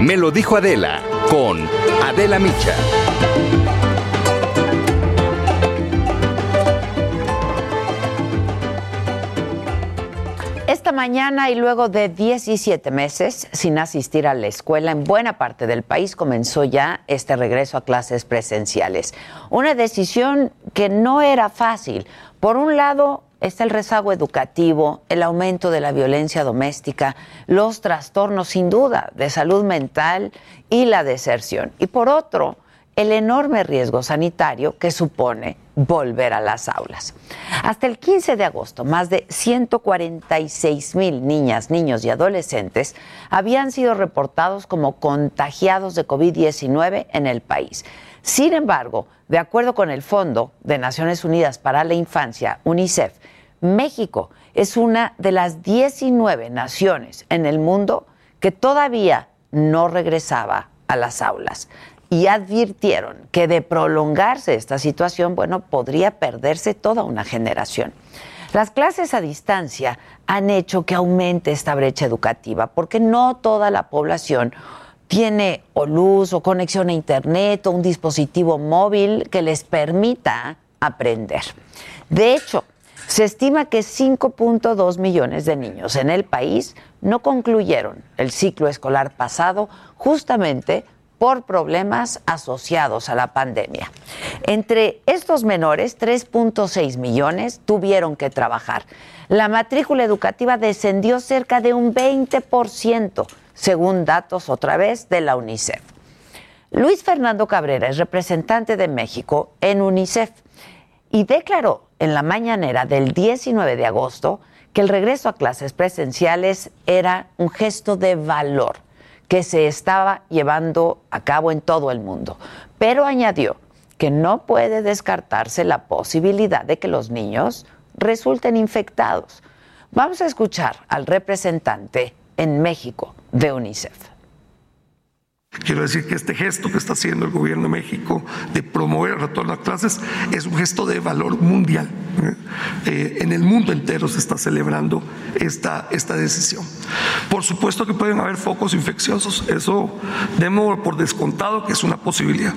Me lo dijo Adela con Adela Micha. Esta mañana y luego de 17 meses sin asistir a la escuela en buena parte del país comenzó ya este regreso a clases presenciales. Una decisión que no era fácil. Por un lado está el rezago educativo, el aumento de la violencia doméstica, los trastornos sin duda de salud mental y la deserción. Y por otro, el enorme riesgo sanitario que supone volver a las aulas. Hasta el 15 de agosto, más de 146 mil niñas, niños y adolescentes habían sido reportados como contagiados de COVID-19 en el país. Sin embargo, de acuerdo con el Fondo de Naciones Unidas para la Infancia, UNICEF, México es una de las 19 naciones en el mundo que todavía no regresaba a las aulas y advirtieron que de prolongarse esta situación, bueno, podría perderse toda una generación. Las clases a distancia han hecho que aumente esta brecha educativa, porque no toda la población tiene o luz o conexión a internet o un dispositivo móvil que les permita aprender. De hecho, se estima que 5.2 millones de niños en el país no concluyeron el ciclo escolar pasado justamente por problemas asociados a la pandemia. Entre estos menores, 3.6 millones tuvieron que trabajar. La matrícula educativa descendió cerca de un 20%, según datos otra vez de la UNICEF. Luis Fernando Cabrera es representante de México en UNICEF y declaró en la mañanera del 19 de agosto que el regreso a clases presenciales era un gesto de valor que se estaba llevando a cabo en todo el mundo. Pero añadió que no puede descartarse la posibilidad de que los niños resulten infectados. Vamos a escuchar al representante en México de UNICEF. Quiero decir que este gesto que está haciendo el gobierno de México de promover el retorno a clases es un gesto de valor mundial. Eh, en el mundo entero se está celebrando esta, esta decisión. Por supuesto que pueden haber focos infecciosos, eso demos por descontado que es una posibilidad.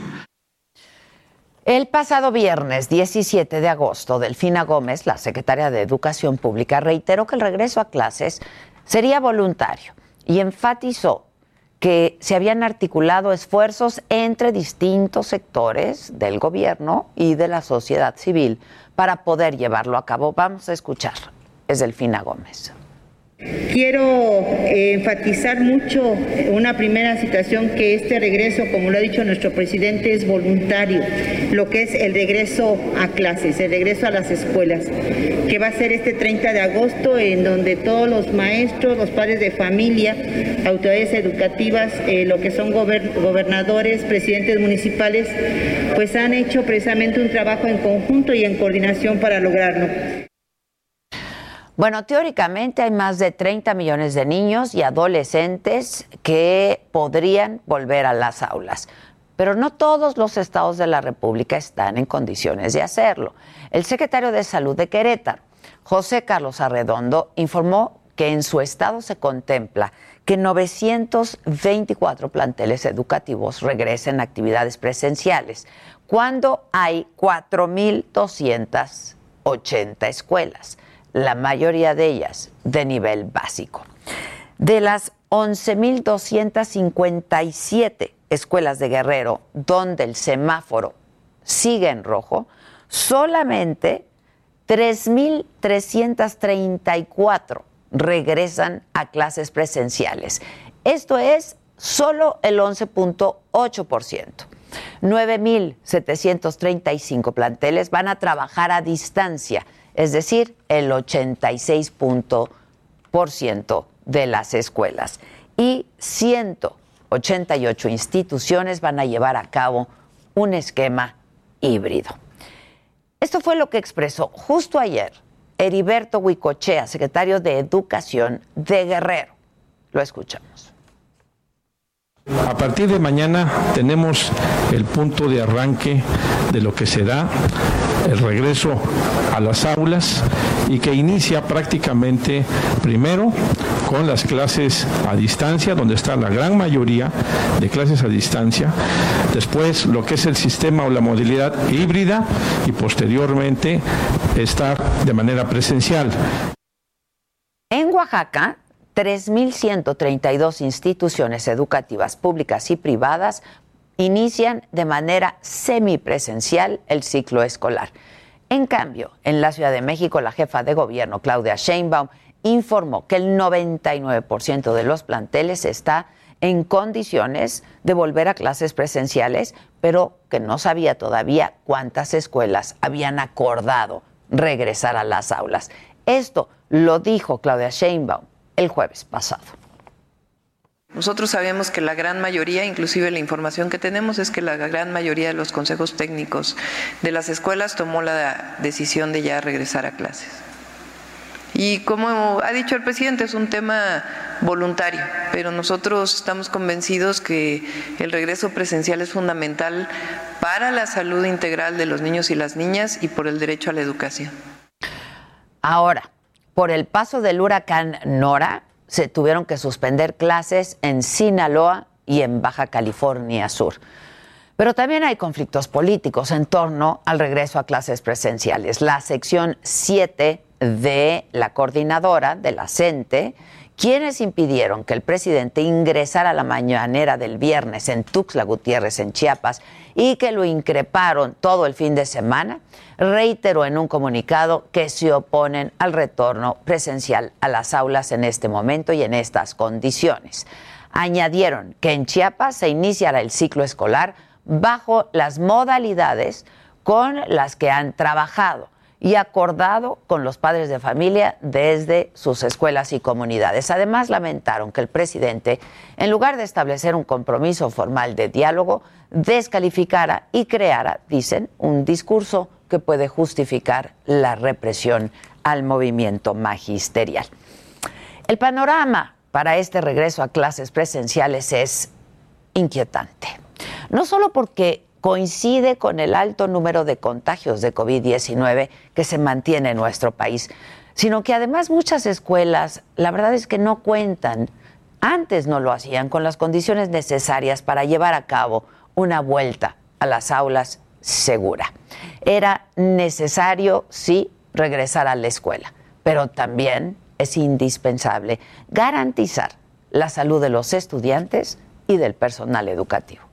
El pasado viernes 17 de agosto, Delfina Gómez, la secretaria de Educación Pública, reiteró que el regreso a clases sería voluntario y enfatizó que se habían articulado esfuerzos entre distintos sectores del gobierno y de la sociedad civil para poder llevarlo a cabo. Vamos a escuchar. Es Delfina Gómez. Quiero eh, enfatizar mucho una primera situación que este regreso, como lo ha dicho nuestro presidente, es voluntario, lo que es el regreso a clases, el regreso a las escuelas, que va a ser este 30 de agosto, en donde todos los maestros, los padres de familia, autoridades educativas, eh, lo que son gobernadores, presidentes municipales, pues han hecho precisamente un trabajo en conjunto y en coordinación para lograrlo. Bueno, teóricamente hay más de 30 millones de niños y adolescentes que podrían volver a las aulas, pero no todos los estados de la República están en condiciones de hacerlo. El secretario de Salud de Querétaro, José Carlos Arredondo, informó que en su estado se contempla que 924 planteles educativos regresen a actividades presenciales, cuando hay 4.280 escuelas la mayoría de ellas de nivel básico. De las 11.257 escuelas de Guerrero donde el semáforo sigue en rojo, solamente 3.334 regresan a clases presenciales. Esto es solo el 11.8%. 9.735 planteles van a trabajar a distancia, es decir, el 86% de las escuelas. Y 188 instituciones van a llevar a cabo un esquema híbrido. Esto fue lo que expresó justo ayer Heriberto Huicochea, secretario de Educación de Guerrero. Lo escuchamos. A partir de mañana tenemos el punto de arranque de lo que será el regreso a las aulas y que inicia prácticamente primero con las clases a distancia, donde está la gran mayoría de clases a distancia, después lo que es el sistema o la modalidad híbrida y posteriormente estar de manera presencial. En Oaxaca, 3.132 instituciones educativas públicas y privadas inician de manera semipresencial el ciclo escolar. En cambio, en la Ciudad de México, la jefa de gobierno, Claudia Sheinbaum, informó que el 99% de los planteles está en condiciones de volver a clases presenciales, pero que no sabía todavía cuántas escuelas habían acordado regresar a las aulas. Esto lo dijo Claudia Sheinbaum el jueves pasado. Nosotros sabemos que la gran mayoría, inclusive la información que tenemos es que la gran mayoría de los consejos técnicos de las escuelas tomó la decisión de ya regresar a clases. Y como ha dicho el presidente, es un tema voluntario, pero nosotros estamos convencidos que el regreso presencial es fundamental para la salud integral de los niños y las niñas y por el derecho a la educación. Ahora, por el paso del huracán Nora, se tuvieron que suspender clases en Sinaloa y en Baja California Sur. Pero también hay conflictos políticos en torno al regreso a clases presenciales. La sección 7 de la coordinadora de la CENTE, quienes impidieron que el presidente ingresara a la mañanera del viernes en Tuxtla Gutiérrez, en Chiapas, y que lo increparon todo el fin de semana, reiteró en un comunicado que se oponen al retorno presencial a las aulas en este momento y en estas condiciones. Añadieron que en Chiapas se iniciará el ciclo escolar bajo las modalidades con las que han trabajado y acordado con los padres de familia desde sus escuelas y comunidades. Además, lamentaron que el presidente, en lugar de establecer un compromiso formal de diálogo, descalificara y creara, dicen, un discurso que puede justificar la represión al movimiento magisterial. El panorama para este regreso a clases presenciales es inquietante. No solo porque coincide con el alto número de contagios de COVID-19 que se mantiene en nuestro país, sino que además muchas escuelas, la verdad es que no cuentan, antes no lo hacían, con las condiciones necesarias para llevar a cabo una vuelta a las aulas segura. Era necesario, sí, regresar a la escuela, pero también es indispensable garantizar la salud de los estudiantes y del personal educativo.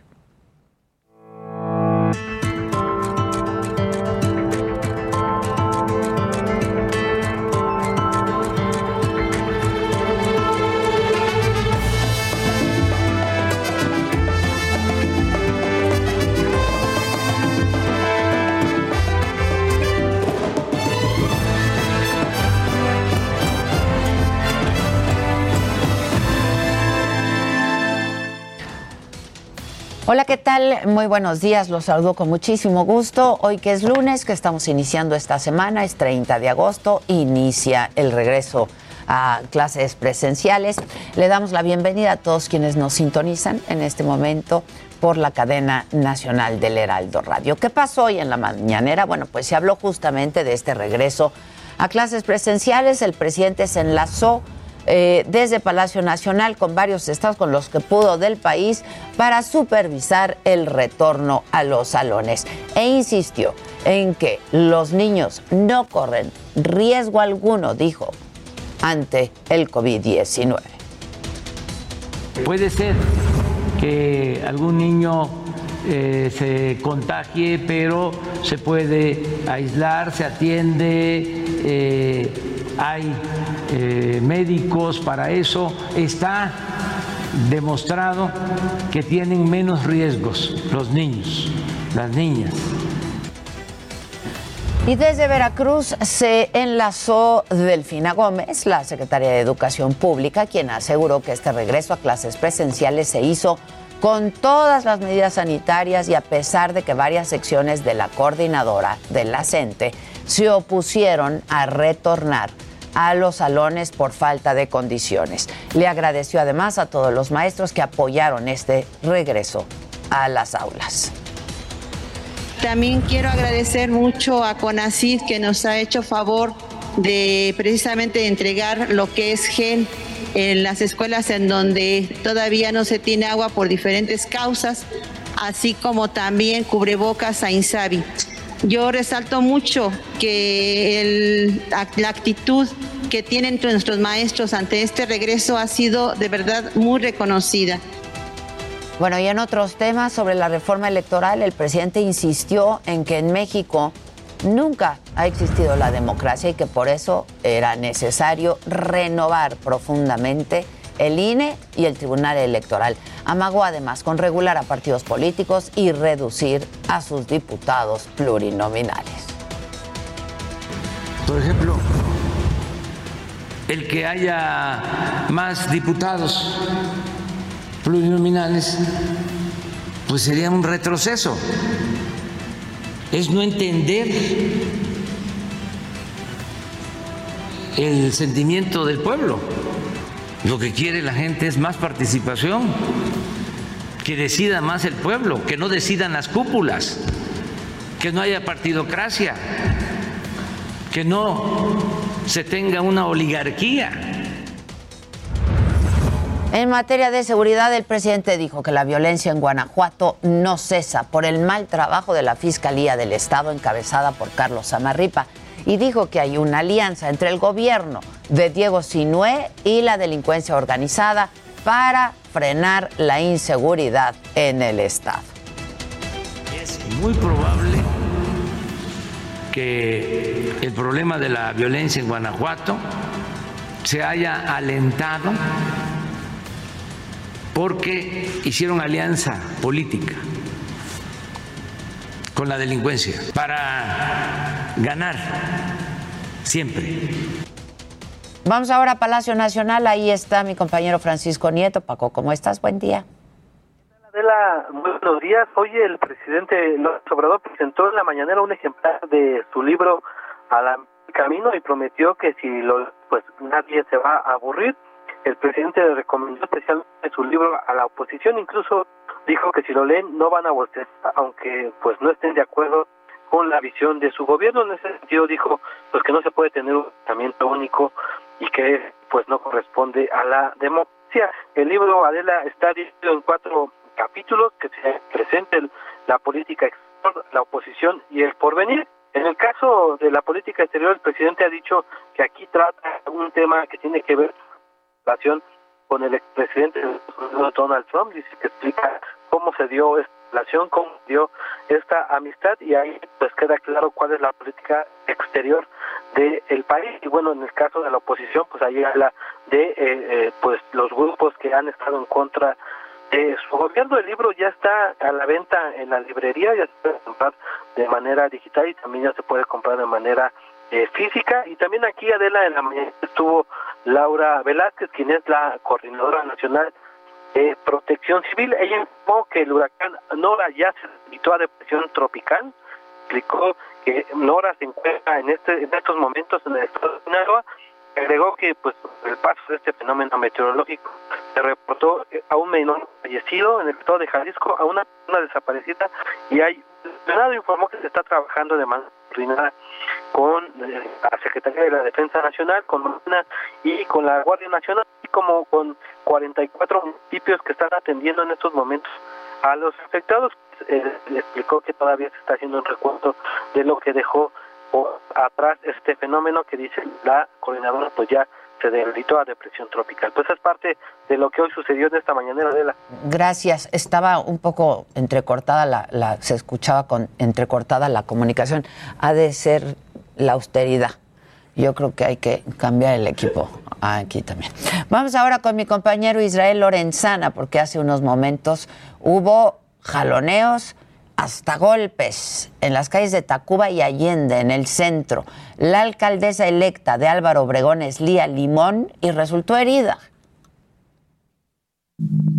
Hola, ¿qué tal? Muy buenos días, los saludo con muchísimo gusto. Hoy que es lunes, que estamos iniciando esta semana, es 30 de agosto, inicia el regreso a clases presenciales. Le damos la bienvenida a todos quienes nos sintonizan en este momento por la cadena nacional del Heraldo Radio. ¿Qué pasó hoy en la mañanera? Bueno, pues se habló justamente de este regreso a clases presenciales. El presidente se enlazó eh, desde Palacio Nacional con varios estados con los que pudo del país para supervisar el retorno a los salones e insistió en que los niños no corren riesgo alguno, dijo, ante el COVID-19. Puede ser que algún niño eh, se contagie, pero se puede aislar, se atiende. Eh, hay eh, médicos para eso, está demostrado que tienen menos riesgos los niños, las niñas. Y desde Veracruz se enlazó Delfina Gómez, la secretaria de Educación Pública, quien aseguró que este regreso a clases presenciales se hizo con todas las medidas sanitarias y a pesar de que varias secciones de la coordinadora de la CENTE se opusieron a retornar a los salones por falta de condiciones. Le agradeció además a todos los maestros que apoyaron este regreso a las aulas. También quiero agradecer mucho a CONACID que nos ha hecho favor de precisamente entregar lo que es gel en las escuelas en donde todavía no se tiene agua por diferentes causas, así como también cubrebocas a Insabi. Yo resalto mucho que la actitud que tienen nuestros maestros ante este regreso ha sido de verdad muy reconocida. Bueno, y en otros temas sobre la reforma electoral, el presidente insistió en que en México nunca ha existido la democracia y que por eso era necesario renovar profundamente el INE y el Tribunal Electoral. Amagó además con regular a partidos políticos y reducir a sus diputados plurinominales. Por ejemplo, el que haya más diputados plurinominales, pues sería un retroceso. Es no entender el sentimiento del pueblo. Lo que quiere la gente es más participación, que decida más el pueblo, que no decidan las cúpulas, que no haya partidocracia, que no se tenga una oligarquía en materia de seguridad, el presidente dijo que la violencia en Guanajuato no cesa por el mal trabajo de la Fiscalía del Estado encabezada por Carlos Zamarripa y dijo que hay una alianza entre el gobierno de Diego Sinué y la delincuencia organizada para frenar la inseguridad en el Estado. Es muy probable que el problema de la violencia en Guanajuato se haya alentado porque hicieron alianza política con la delincuencia para ganar siempre. Vamos ahora a Palacio Nacional, ahí está mi compañero Francisco Nieto. Paco, ¿cómo estás? Buen día. Adela, buenos días. Hoy el presidente López Obrador presentó en la mañanera un ejemplar de su libro Al Camino y prometió que si lo pues nadie se va a aburrir el presidente le recomendó especialmente su libro a la oposición, incluso dijo que si lo leen no van a votar, aunque pues no estén de acuerdo con la visión de su gobierno. En ese sentido dijo pues que no se puede tener un pensamiento único y que pues no corresponde a la democracia. El libro Adela está dividido en cuatro capítulos que se presenten la política exterior, la oposición y el porvenir. En el caso de la política exterior, el presidente ha dicho que aquí trata un tema que tiene que ver relación con el expresidente Donald Trump, dice que explica cómo se dio esta relación, cómo se dio esta amistad y ahí pues queda claro cuál es la política exterior del país. Y bueno en el caso de la oposición pues ahí habla de eh, eh, pues los grupos que han estado en contra de su gobierno. El libro ya está a la venta en la librería ya se puede comprar de manera digital y también ya se puede comprar de manera eh, física. Y también aquí Adela en la mañana estuvo Laura Velázquez, quien es la coordinadora nacional de protección civil. Ella informó que el huracán Nora ya se invitó a depresión tropical, explicó que Nora se encuentra en este en estos momentos en el estado de Sinaloa agregó que pues el paso de este fenómeno meteorológico se reportó a un menor fallecido en el estado de Jalisco, a una persona desaparecida y hay Senado informó que se está trabajando de manera coordinada con eh, la Secretaría de la Defensa Nacional, con Marina y con la Guardia Nacional, y como con 44 municipios que están atendiendo en estos momentos a los afectados. Eh, le explicó que todavía se está haciendo un recuento de lo que dejó atrás este fenómeno que dice la coordinadora, pues ya se debilitó a depresión tropical. Pues es parte de lo que hoy sucedió en esta mañanera de la. Gracias. Estaba un poco entrecortada la, la se escuchaba con entrecortada la comunicación. Ha de ser la austeridad Yo creo que hay que cambiar el equipo aquí también. Vamos ahora con mi compañero Israel Lorenzana, porque hace unos momentos hubo jaloneos hasta golpes en las calles de Tacuba y Allende, en el centro. La alcaldesa electa de Álvaro Obregón es Lía Limón y resultó herida.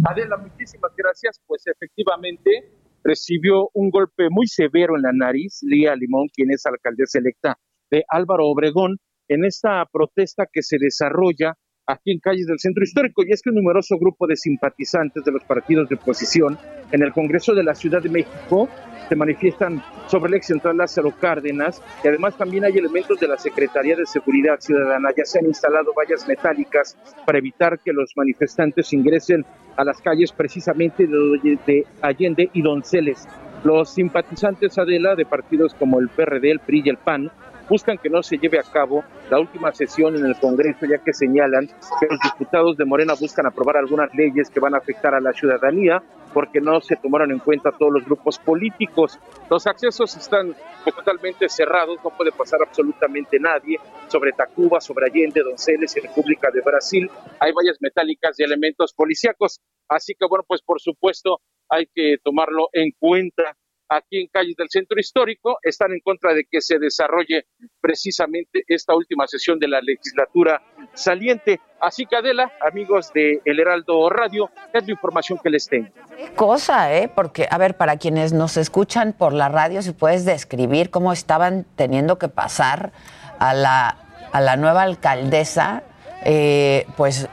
Adela, muchísimas gracias. Pues efectivamente recibió un golpe muy severo en la nariz, Lía Limón, quien es alcaldesa electa de Álvaro Obregón, en esta protesta que se desarrolla aquí en calles del centro histórico. Y es que un numeroso grupo de simpatizantes de los partidos de oposición en el Congreso de la Ciudad de México se manifiestan sobre el ex central Lázaro Cárdenas y además también hay elementos de la Secretaría de Seguridad Ciudadana. Ya se han instalado vallas metálicas para evitar que los manifestantes ingresen a las calles precisamente de Allende y Donceles. Los simpatizantes Adela de partidos como el PRD, el PRI y el PAN buscan que no se lleve a cabo la última sesión en el Congreso, ya que señalan que los diputados de Morena buscan aprobar algunas leyes que van a afectar a la ciudadanía porque no se tomaron en cuenta todos los grupos políticos. Los accesos están totalmente cerrados, no puede pasar absolutamente nadie sobre Tacuba, sobre Allende, Donceles y República de Brasil. Hay vallas metálicas y elementos policíacos. Así que, bueno, pues por supuesto hay que tomarlo en cuenta aquí en calles del centro histórico, están en contra de que se desarrolle precisamente esta última sesión de la legislatura saliente. Así que Adela, amigos de El Heraldo Radio, es la información que les tengo. Qué cosa, ¿eh? Porque, a ver, para quienes nos escuchan por la radio, si puedes describir cómo estaban teniendo que pasar a la, a la nueva alcaldesa eh, pues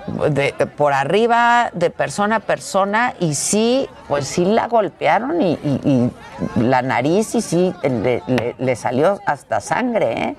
por arriba, de persona a persona, y sí, pues sí la golpearon y, la nariz y sí le, salió hasta sangre, ¿eh?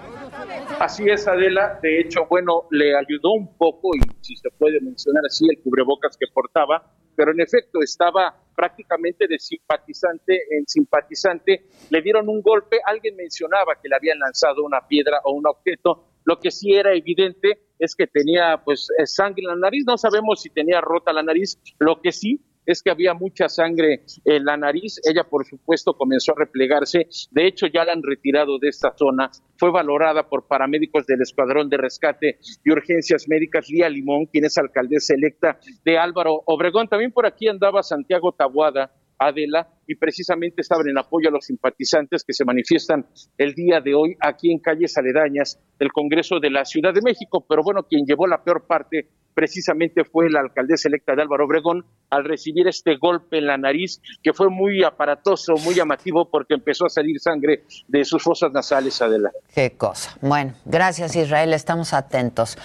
Así es, Adela. De hecho, bueno, le ayudó un poco, y si se puede mencionar así, el cubrebocas que portaba, pero en efecto estaba prácticamente de simpatizante en simpatizante. Le dieron un golpe, alguien mencionaba que le habían lanzado una piedra o un objeto, lo que sí era evidente es que tenía pues eh, sangre en la nariz, no sabemos si tenía rota la nariz, lo que sí es que había mucha sangre en la nariz. Ella, por supuesto, comenzó a replegarse. De hecho, ya la han retirado de esta zona. Fue valorada por paramédicos del Escuadrón de Rescate y Urgencias Médicas, Lía Limón, quien es alcaldesa electa de Álvaro Obregón. También por aquí andaba Santiago Tabuada, Adela, y precisamente estaban en apoyo a los simpatizantes que se manifiestan el día de hoy aquí en calles aledañas del Congreso de la Ciudad de México. Pero bueno, quien llevó la peor parte precisamente fue la alcaldesa electa de Álvaro Obregón al recibir este golpe en la nariz que fue muy aparatoso, muy llamativo porque empezó a salir sangre de sus fosas nasales, Adela. Qué cosa. Bueno, gracias Israel, estamos atentos.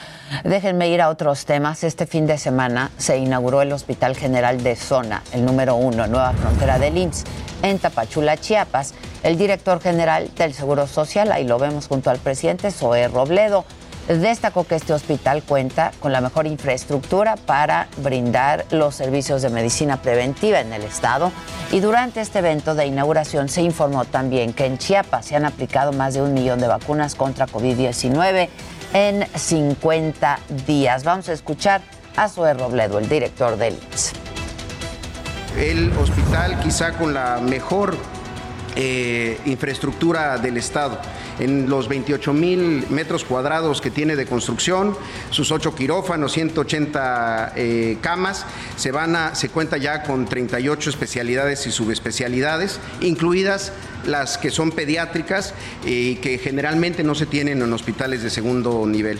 Déjenme ir a otros temas. Este fin de semana se inauguró el Hospital General de Zona, el número uno, Nueva Frontera del IMSS, en Tapachula, Chiapas. El director general del Seguro Social, ahí lo vemos junto al presidente, Zoé Robledo destacó que este hospital cuenta con la mejor infraestructura para brindar los servicios de medicina preventiva en el estado y durante este evento de inauguración se informó también que en Chiapas se han aplicado más de un millón de vacunas contra COVID-19 en 50 días. Vamos a escuchar a Zoe Robledo, el director del IMSS. El hospital quizá con la mejor eh, infraestructura del Estado en los 28 mil metros cuadrados que tiene de construcción, sus 8 quirófanos, 180 eh, camas, se, van a, se cuenta ya con 38 especialidades y subespecialidades, incluidas las que son pediátricas y que generalmente no se tienen en hospitales de segundo nivel.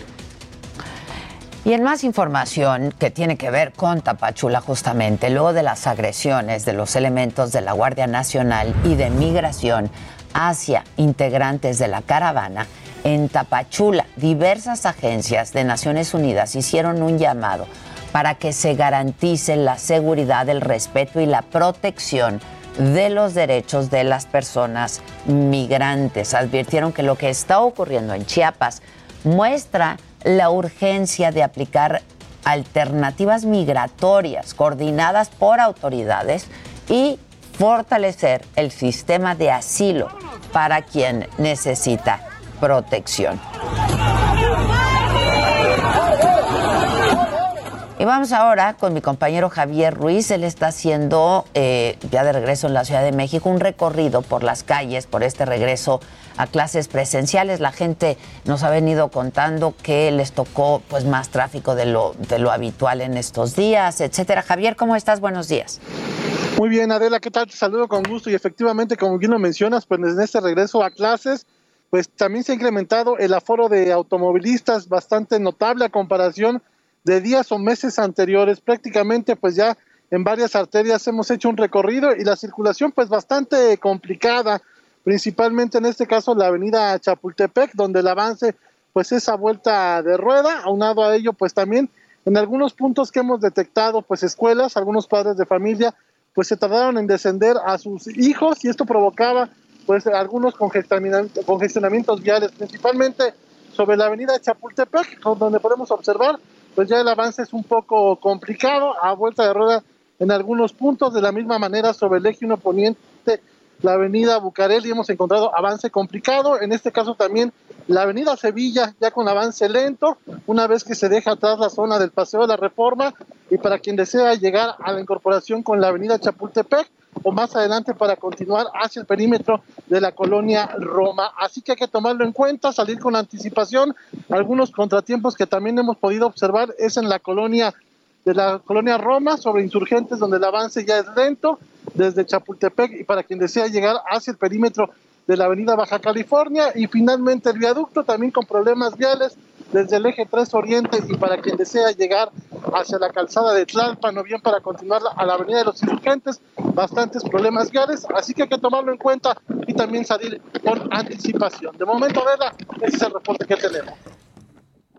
Y en más información que tiene que ver con Tapachula justamente, luego de las agresiones de los elementos de la Guardia Nacional y de Migración hacia integrantes de la caravana, en Tapachula diversas agencias de Naciones Unidas hicieron un llamado para que se garantice la seguridad, el respeto y la protección de los derechos de las personas migrantes. Advirtieron que lo que está ocurriendo en Chiapas muestra la urgencia de aplicar alternativas migratorias coordinadas por autoridades y fortalecer el sistema de asilo para quien necesita protección. Y vamos ahora con mi compañero Javier Ruiz. Él está haciendo, eh, ya de regreso en la Ciudad de México, un recorrido por las calles, por este regreso a clases presenciales. La gente nos ha venido contando que les tocó pues más tráfico de lo, de lo habitual en estos días, etcétera. Javier, ¿cómo estás? Buenos días. Muy bien, Adela, ¿qué tal? Te saludo con gusto y efectivamente, como bien lo mencionas, pues en este regreso a clases, pues también se ha incrementado el aforo de automovilistas bastante notable a comparación de días o meses anteriores. Prácticamente, pues ya en varias arterias hemos hecho un recorrido y la circulación pues bastante complicada, principalmente en este caso la avenida Chapultepec, donde el avance pues esa vuelta de rueda, aunado a ello pues también en algunos puntos que hemos detectado pues escuelas, algunos padres de familia pues se tardaron en descender a sus hijos y esto provocaba pues algunos congestionamientos viales, principalmente sobre la avenida Chapultepec, donde podemos observar pues ya el avance es un poco complicado, a vuelta de rueda en algunos puntos, de la misma manera sobre el eje 1 poniente, la avenida Bucareli hemos encontrado avance complicado, en este caso también la avenida Sevilla ya con avance lento, una vez que se deja atrás la zona del Paseo de la Reforma y para quien desea llegar a la incorporación con la avenida Chapultepec o más adelante para continuar hacia el perímetro de la colonia Roma. Así que hay que tomarlo en cuenta, salir con anticipación. Algunos contratiempos que también hemos podido observar es en la colonia de la colonia Roma sobre insurgentes donde el avance ya es lento desde Chapultepec y para quien desea llegar hacia el perímetro de la avenida Baja California y finalmente el viaducto también con problemas viales desde el eje 3 Oriente y para quien desea llegar hacia la calzada de Tlalpan o bien para continuar a la avenida de los insurgentes, bastantes problemas viales, así que hay que tomarlo en cuenta y también salir con anticipación. De momento, Adela, ese es el reporte que tenemos.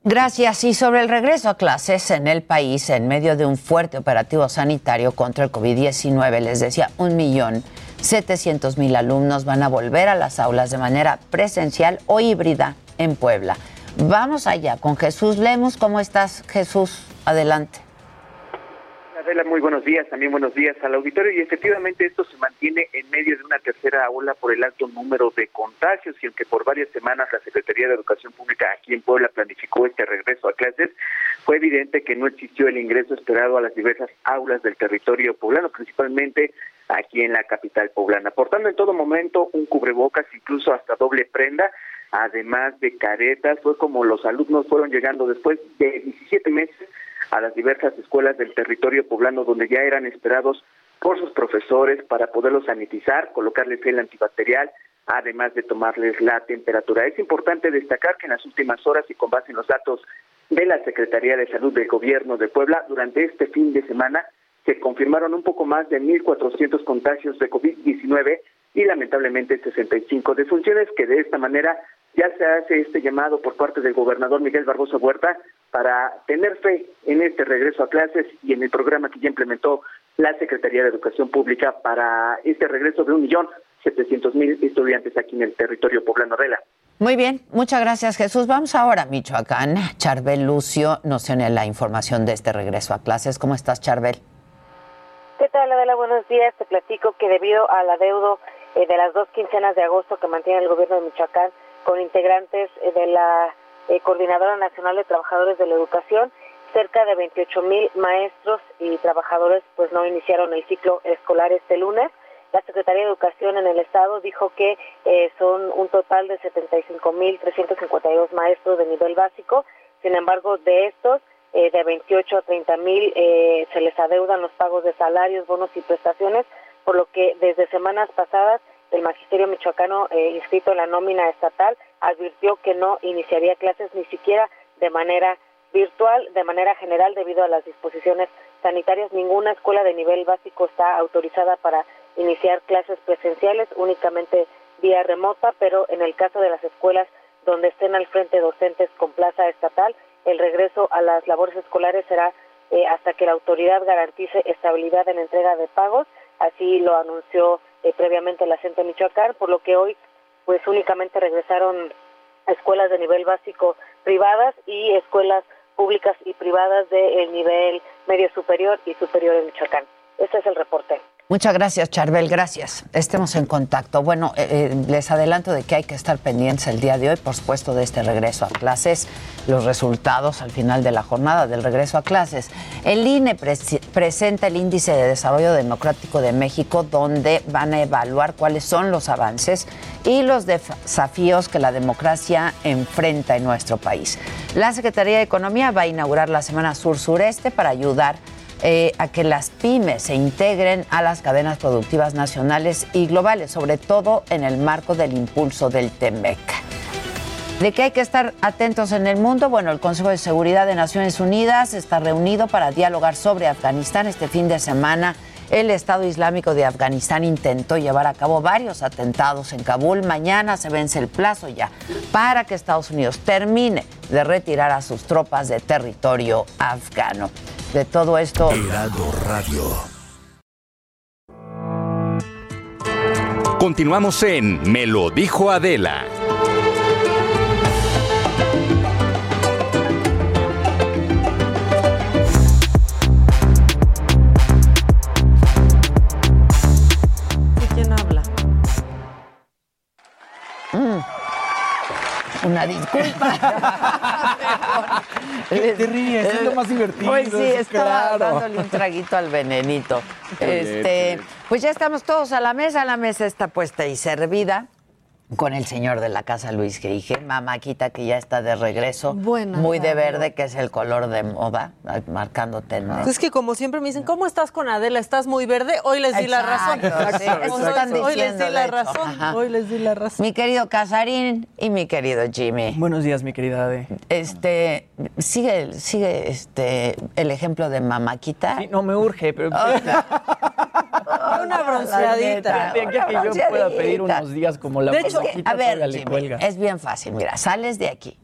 Gracias. Y sobre el regreso a clases en el país, en medio de un fuerte operativo sanitario contra el COVID-19, les decía, un millón 700 mil alumnos van a volver a las aulas de manera presencial o híbrida en Puebla. Vamos allá con Jesús Lemos. ¿Cómo estás, Jesús? Adelante. Adela, muy buenos días, también buenos días al auditorio. Y efectivamente esto se mantiene en medio de una tercera ola por el alto número de contagios y aunque por varias semanas la Secretaría de Educación Pública aquí en Puebla planificó este regreso a clases, fue evidente que no existió el ingreso esperado a las diversas aulas del territorio poblano, principalmente aquí en la capital poblana, portando en todo momento un cubrebocas, incluso hasta doble prenda, además de caretas, fue como los alumnos fueron llegando después de 17 meses a las diversas escuelas del territorio poblano donde ya eran esperados por sus profesores para poderlos sanitizar, colocarles el antibacterial, además de tomarles la temperatura. Es importante destacar que en las últimas horas y con base en los datos de la Secretaría de Salud del Gobierno de Puebla, durante este fin de semana se confirmaron un poco más de 1.400 contagios de COVID-19 y lamentablemente 65 defunciones, que de esta manera ya se hace este llamado por parte del gobernador Miguel Barbosa Huerta para tener fe en este regreso a clases y en el programa que ya implementó la Secretaría de Educación Pública para este regreso de un millón setecientos mil estudiantes aquí en el territorio poblano Rela. Muy bien, muchas gracias Jesús. Vamos ahora a Michoacán. Charbel Lucio nos tiene la información de este regreso a clases. ¿Cómo estás, Charbel? ¿Qué tal, Adela? Buenos días. Te platico que debido al adeudo eh, de las dos quincenas de agosto que mantiene el gobierno de Michoacán con integrantes eh, de la eh, Coordinadora Nacional de Trabajadores de la Educación, cerca de 28 mil maestros y trabajadores pues no iniciaron el ciclo escolar este lunes. La Secretaría de Educación en el Estado dijo que son un total de 75 mil 352 maestros de nivel básico. Sin embargo, de estos, eh, de 28 a 30 mil eh, se les adeudan los pagos de salarios, bonos y prestaciones, por lo que desde semanas pasadas el magisterio michoacano eh, inscrito en la nómina estatal advirtió que no iniciaría clases ni siquiera de manera virtual, de manera general debido a las disposiciones sanitarias. Ninguna escuela de nivel básico está autorizada para iniciar clases presenciales, únicamente vía remota, pero en el caso de las escuelas donde estén al frente docentes con plaza estatal, el regreso a las labores escolares será eh, hasta que la autoridad garantice estabilidad en entrega de pagos. Así lo anunció eh, previamente la CENTE Michoacán, por lo que hoy pues únicamente regresaron escuelas de nivel básico privadas y escuelas públicas y privadas del nivel medio superior y superior en Michoacán. Este es el reporte. Muchas gracias, Charbel. Gracias. Estemos en contacto. Bueno, eh, eh, les adelanto de que hay que estar pendientes el día de hoy, por supuesto, de este regreso a clases, los resultados al final de la jornada del regreso a clases. El INE presenta el Índice de Desarrollo Democrático de México, donde van a evaluar cuáles son los avances y los desafíos que la democracia enfrenta en nuestro país. La Secretaría de Economía va a inaugurar la Semana Sur-Sureste para ayudar eh, a que las pymes se integren a las cadenas productivas nacionales y globales, sobre todo en el marco del impulso del TEMEC. ¿De qué hay que estar atentos en el mundo? Bueno, el Consejo de Seguridad de Naciones Unidas está reunido para dialogar sobre Afganistán este fin de semana. El Estado Islámico de Afganistán intentó llevar a cabo varios atentados en Kabul. Mañana se vence el plazo ya para que Estados Unidos termine de retirar a sus tropas de territorio afgano. De todo esto... Heraldo Radio. Continuamos en Me lo dijo Adela. Una disculpa. ¿Qué te ríes? Es lo más divertido, Pues sí, es estaba claro. dándole un traguito al venenito. Este, pues ya estamos todos a la mesa, la mesa está puesta y servida. Con el señor de la casa, Luis Geige, mamáquita que ya está de regreso. Buena Muy de verde, que es el color de moda, marcando tendencia. Pues es que como siempre me dicen, ¿cómo estás con Adela? ¿Estás muy verde? Hoy les di la razón. Sí, Hoy- les di la razón. Ajá. Hoy les di la razón. Mi querido Casarín y mi querido Jimmy. Buenos días, mi querida Ade. Este, sigue, sigue este, el ejemplo de mamáquita. Sí, no me urge, pero Una bronceadita. a que yo pueda pedir unos días como la De hecho, a ver, Jimmy, es bien fácil. Mira, sales de aquí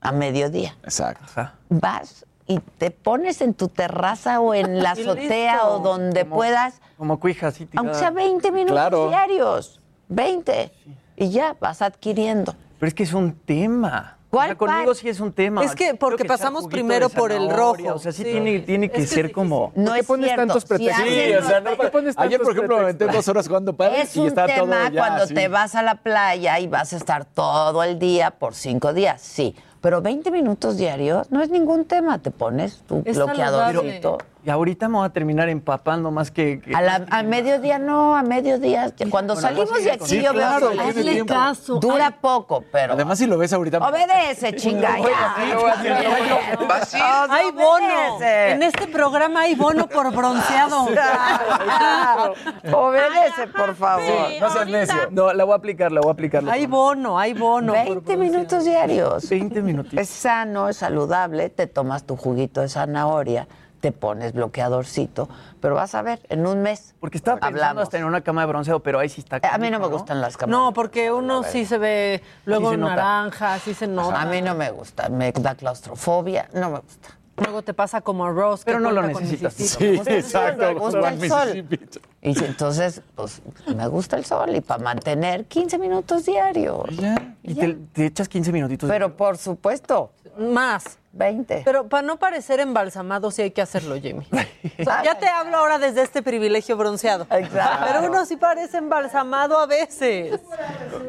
a mediodía. Exacto. Vas y te pones en tu terraza o en la Y azotea o donde Como- puedas, Como cuija, así tirada. aunque sea 20 minutos Claro. diarios. 20. Y ya vas adquiriendo. Pero es que es un tema. ¿Cuál O sea, conmigo sí es un tema. Es que porque que pasamos primero por el rojo. O sea, sí, Sí. tiene, tiene que Es que ser es como... No es pones cierto. tantos pretextos? haces Sí, o sea, no te pones Ayer, por ejemplo, me aventé dos horas jugando padre Es y un está todo tema ya, cuando sí. te vas a la playa y vas a estar todo el día por cinco días, sí. Pero 20 minutos diarios no es ningún tema. Te pones tu Es bloqueadorcito. Y ahorita me voy a terminar empapando más que... que- A, la- a mediodía no, a mediodía. Cuando Bueno, salimos de aquí sí, yo claro, veo Hazle tiempo. caso. Dura poco, pero Además, si lo ves ahorita... obedece, chinga. Hay bono. En este programa hay bono por bronceado. Obedece, por favor. no seas necio. No, la voy a aplicar, la voy a aplicar. Hay bono, hay bono. por 20 minutos diarios. 20 minutitos. Es sano, es saludable, te tomas tu juguito de zanahoria, te pones bloqueadorcito, pero vas a ver, en un mes Porque estaba pensando hablamos. hasta en una cama de bronceado, pero ahí sí está... A mí no me gustan las cámaras. No, porque uno sí se ve luego se nota. naranja, sí se nota. A mí no me gusta, me da claustrofobia, no me gusta. Luego te pasa como a Ross. que Pero no lo necesitas. Sí, exacto. Me gusta el sol. Y entonces, pues me gusta el sol y para mantener 15 minutos diarios. Ya. Y te, te echas 15 minutitos. Pero por supuesto, Más. 20. Pero para no parecer embalsamado sí hay que hacerlo, Jimmy. O sea, ya te hablo ahora desde este privilegio bronceado. Exacto. Pero uno sí parece embalsamado a veces.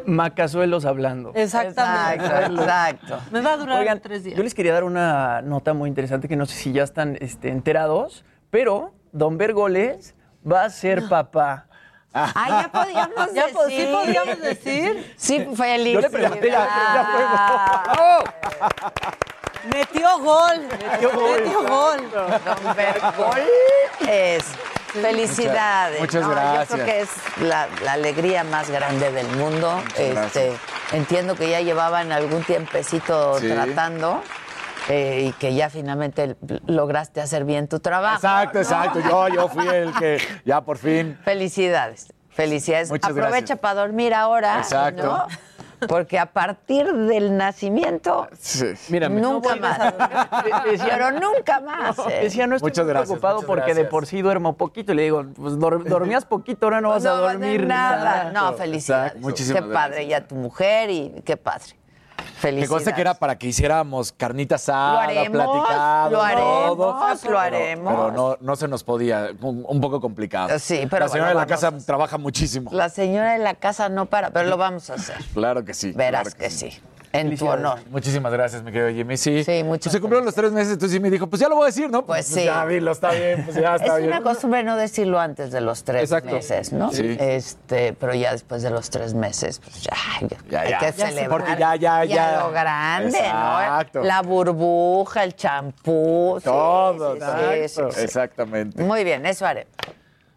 Macazuelos hablando. Exactamente. Exacto, exacto. Me va a durar Oigan, tres días. yo les quería dar una nota muy interesante que no sé si ya están este, enterados, pero Don Bergoles va a ser papá. Ah, ya podíamos Ya, decir. sí podríamos decir. Sí, feliz. Yo le pregunté, ya, ya Metió gol. Metió gol. Don Bergol es. Felicidades. Muchas- muchas No, gracias. Yo creo que es la, la alegría más grande del mundo. Este, entiendo que ya llevaban algún tiempecito Sí. tratando eh, y que ya finalmente lograste hacer bien tu trabajo. Exacto, exacto. Yo, yo fui el que ya por fin. Felicidades. Felicidades. Muchas Aprovecha gracias. para dormir ahora. Exacto. ¿no? Porque a partir del nacimiento, Sí. Mírame. nunca más. Pero nunca más. ¿eh? Decía, no estoy Muchas muy gracias, preocupado porque de por sí duermo poquito. Y le digo, pues dor- dormías poquito, ahora no vas a No, dormir nada. nada. No, felicidades. Exacto. Muchísimas qué padre, gracias. ya tu mujer y qué padre. Que Felicidades. conste que era para que hiciéramos carnita asada, platicado, lo haremos, todo, lo haremos. Pero no, no se nos podía, un, un poco complicado. Sí, pero La señora bueno, de la casa trabaja muchísimo. La señora de la casa no para, pero lo vamos a hacer. Claro que sí. Verás claro que sí. En tu honor. Muchísimas gracias, mi querido Jimmy. Sí, Sí, muchas Pues se cumplieron los tres meses, entonces Jimmy dijo, pues ya lo voy a decir, ¿no? Pues sí. Ya, dilo, está bien, pues ya está es bien. una costumbre no decirlo antes de los tres Exacto. meses, ¿no? Sí. Este, pero ya después de los tres meses, pues ya, Ya, hay ya. que Ya se- celebrar. porque ya, ya, ya. lo grande, Exacto. ¿no? La burbuja, el champú. sí, Todo, sí, sí, exacto, sí, sí. exactamente. Muy bien, eso haré.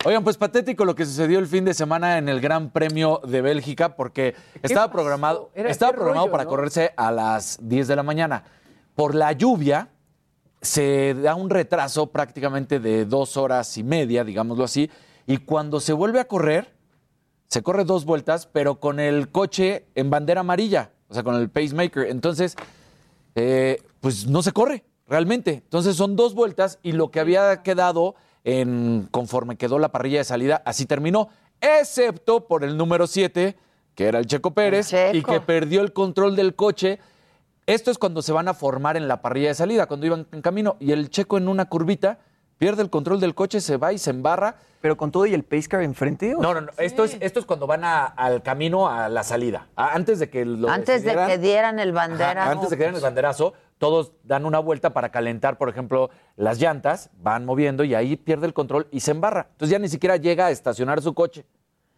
Oigan, pues patético lo que sucedió el fin de semana en el Gran Premio de Bélgica porque estaba pasó? programado, Era- estaba programado rollo, para ¿no? correrse a las 10 de la mañana. Por la lluvia se da un retraso prácticamente de dos horas y media, digámoslo así, y cuando se vuelve a correr, se corre dos vueltas, pero con el coche en bandera amarilla, o sea, con el pacemaker. Entonces, eh, pues no se corre realmente. Entonces son dos vueltas y lo que había quedado en conforme quedó la parrilla de salida, así terminó, excepto por el número 7, que era el Checo Pérez, y que perdió el control del coche. Esto es cuando se van a formar en la parrilla de salida, cuando iban en camino, y el Checo en una curvita pierde el control del coche, se va y se embarra. ¿Pero con todo y el pace car enfrente? o No, no, no. Esto, es, esto es cuando van a- al camino a la salida. A- Antes de que lo Antes de que dieran el banderazo. Ajá, antes de que dieran el banderazo, todos dan una vuelta para calentar, por ejemplo, las llantas, van moviendo y ahí pierde el control y se embarra. Entonces ya ni siquiera llega a estacionar su coche.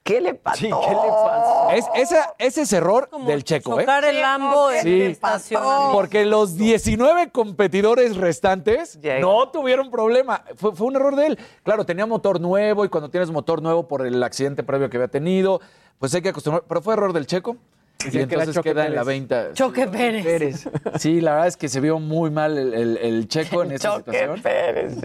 ¿Qué le pasó? Sí, ¿qué le pasó? Es, esa- ese es error del checo, ¿eh? Chocar el Lambo en Sí, el estacionamiento. porque los 19 competidores restantes no tuvieron problema. Fue, fue un error de él. Claro, tenía motor nuevo y cuando tienes motor nuevo por el accidente previo que había tenido, pues hay que acostumbrar. Pero fue error del checo. Y que entonces Choque queda en la Pérez. 20. Choque Pérez. Sí, la verdad es que se vio muy mal el, el- el checo en esa Choque situación. Pérez.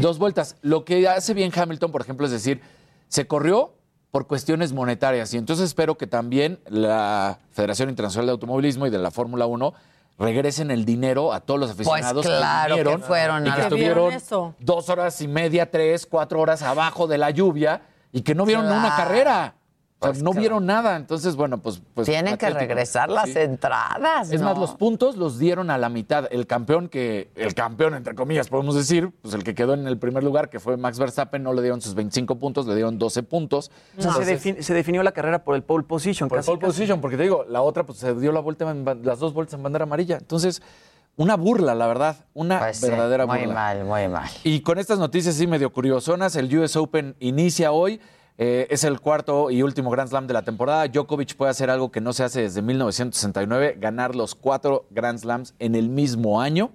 Dos vueltas. Lo que hace bien Hamilton, por ejemplo, es decir, se corrió por cuestiones monetarias y entonces espero que también la Federación Internacional de Automovilismo y de la Fórmula 1 regresen el dinero a todos los aficionados Pues claro que vinieron fueron y que estuvieron ¿Vieron eso? dos horas y media, tres, cuatro horas abajo de la lluvia y que no vieron una carrera. O sea, no vieron nada. Entonces, bueno, pues. pues Tienen que regresar las Sí. entradas. Es ¿no? más, los puntos los dieron a la mitad. El campeón que, el campeón, entre comillas, podemos decir, pues el que quedó en el primer lugar, que fue Max Verstappen, no le dieron sus 25 puntos, le dieron 12 puntos. Se, Entonces, defin- se definió la carrera por el pole position. por casi, pole casi. position, porque te digo, la otra pues se dio la vuelta en las dos vueltas en bandera amarilla. Entonces, una burla, la verdad, una Pues sí, verdadera muy burla. mal, muy mal. Y con estas noticias sí medio curiosonas, el US Open inicia hoy. Eh, es el cuarto y último Grand Slam de la temporada. Djokovic puede hacer algo que no se hace desde 1969, ganar los cuatro Grand Slams en el mismo año,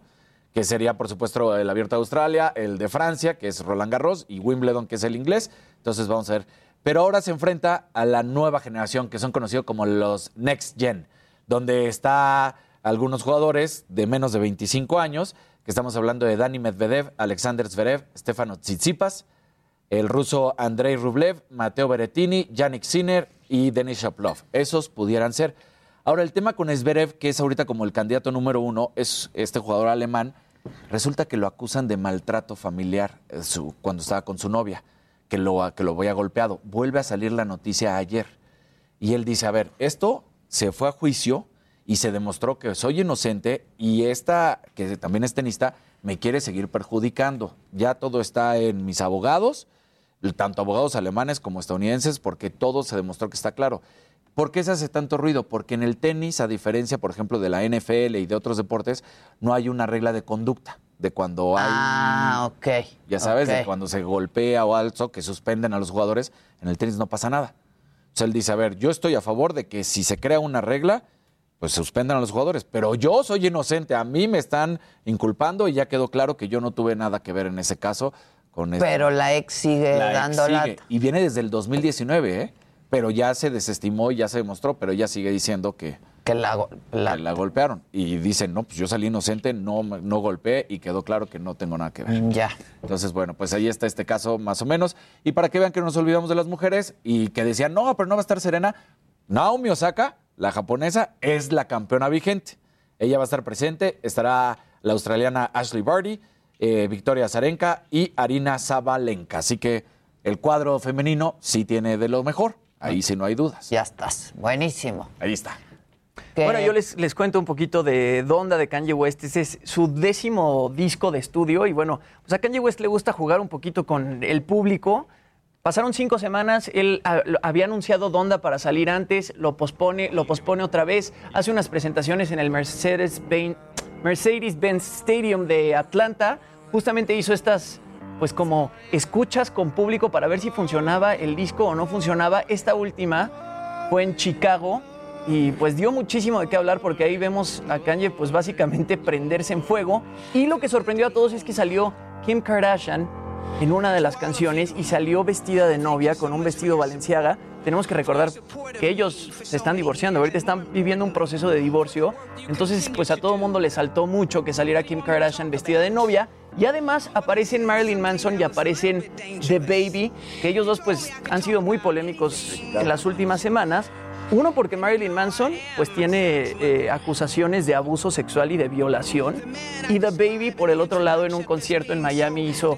que sería, por supuesto, el Abierto de Australia, el de Francia, que es Roland Garros, y Wimbledon, que es el inglés. Entonces vamos a ver. Pero ahora se enfrenta a la nueva generación, que son conocidos como los Next Gen, donde está algunos jugadores de menos de 25 años, que estamos hablando de Dani Medvedev, Alexander Zverev, Stefano Tsitsipas, el ruso Andrei Rublev, Mateo Berrettini, Yannick Sinner y Denis Shaplov. Esos pudieran ser. Ahora, el tema con Zverev, que es ahorita como el candidato número uno, es este jugador alemán, resulta que lo acusan de maltrato familiar eh, cuando estaba con su novia, que lo, que lo había golpeado. Vuelve a salir la noticia ayer. Y él dice, a ver, esto se fue a juicio y se demostró que soy inocente y esta, que también es tenista, me quiere seguir perjudicando. Ya todo está en mis abogados, tanto abogados alemanes como estadounidenses, porque todo se demostró que está claro. ¿Por qué se hace tanto ruido? Porque en el tenis, a diferencia, por ejemplo, de la NFL y de otros deportes, no hay una regla de conducta. De cuando hay. Ah, ok. Ya sabes, de cuando se golpea o algo, que suspenden a los jugadores, en el tenis no pasa nada. O sea, él dice, a ver, yo estoy a favor de que si se crea una regla, pues suspendan a los jugadores, pero yo soy inocente, a mí me están inculpando y ya quedó claro que yo no tuve nada que ver en ese caso con Pero la ex sigue la ex dando sigue, lata. Y viene desde el 2019, ¿eh? Pero ya se desestimó y ya se demostró, pero ella sigue diciendo que, que la, go- la- que la golpearon. Y dicen, no, pues yo salí inocente, no, no golpeé y quedó claro que no tengo nada que ver. Ya. Entonces, bueno, pues ahí está este caso más o menos. Y para que vean que no nos olvidamos de las mujeres y que decían, no, pero no va a estar Serena, Naomi Osaka, la japonesa, es la campeona vigente. Ella va a estar presente, estará la australiana Ashley Barty, eh, Victoria Zarenka y Arina Zabalenka. Así que el cuadro femenino sí tiene de lo mejor. Ahí sí no hay dudas. Ya estás. Buenísimo. Ahí está. Bueno, yo les, les cuento un poquito de Donda de Kanye West. Este es su décimo disco de estudio y bueno, pues a Kanye West le gusta jugar un poquito con el público. Pasaron cinco semanas, él ah, había anunciado Donda para salir antes, lo pospone, lo pospone otra vez, hace unas presentaciones en el Mercedes-Benz Mercedes-Benz Stadium de Atlanta, justamente hizo estas pues como escuchas con público para ver si funcionaba el disco o no funcionaba. Esta última fue en Chicago y pues dio muchísimo de qué hablar porque ahí vemos a Kanye pues básicamente prenderse en fuego y lo que sorprendió a todos es que salió Kim Kardashian en una de las canciones y salió vestida de novia con un vestido valenciaga. Tenemos que recordar que ellos se están divorciando, ahorita están viviendo un proceso de divorcio. Entonces, pues a todo mundo le saltó mucho que saliera Kim Kardashian vestida de novia. Y además aparecen Marilyn Manson y aparecen The Baby, que ellos dos pues han sido muy polémicos en las últimas semanas. Uno porque Marilyn Manson pues tiene eh, acusaciones de abuso sexual y de violación. Y The Baby por el otro lado en un concierto en Miami hizo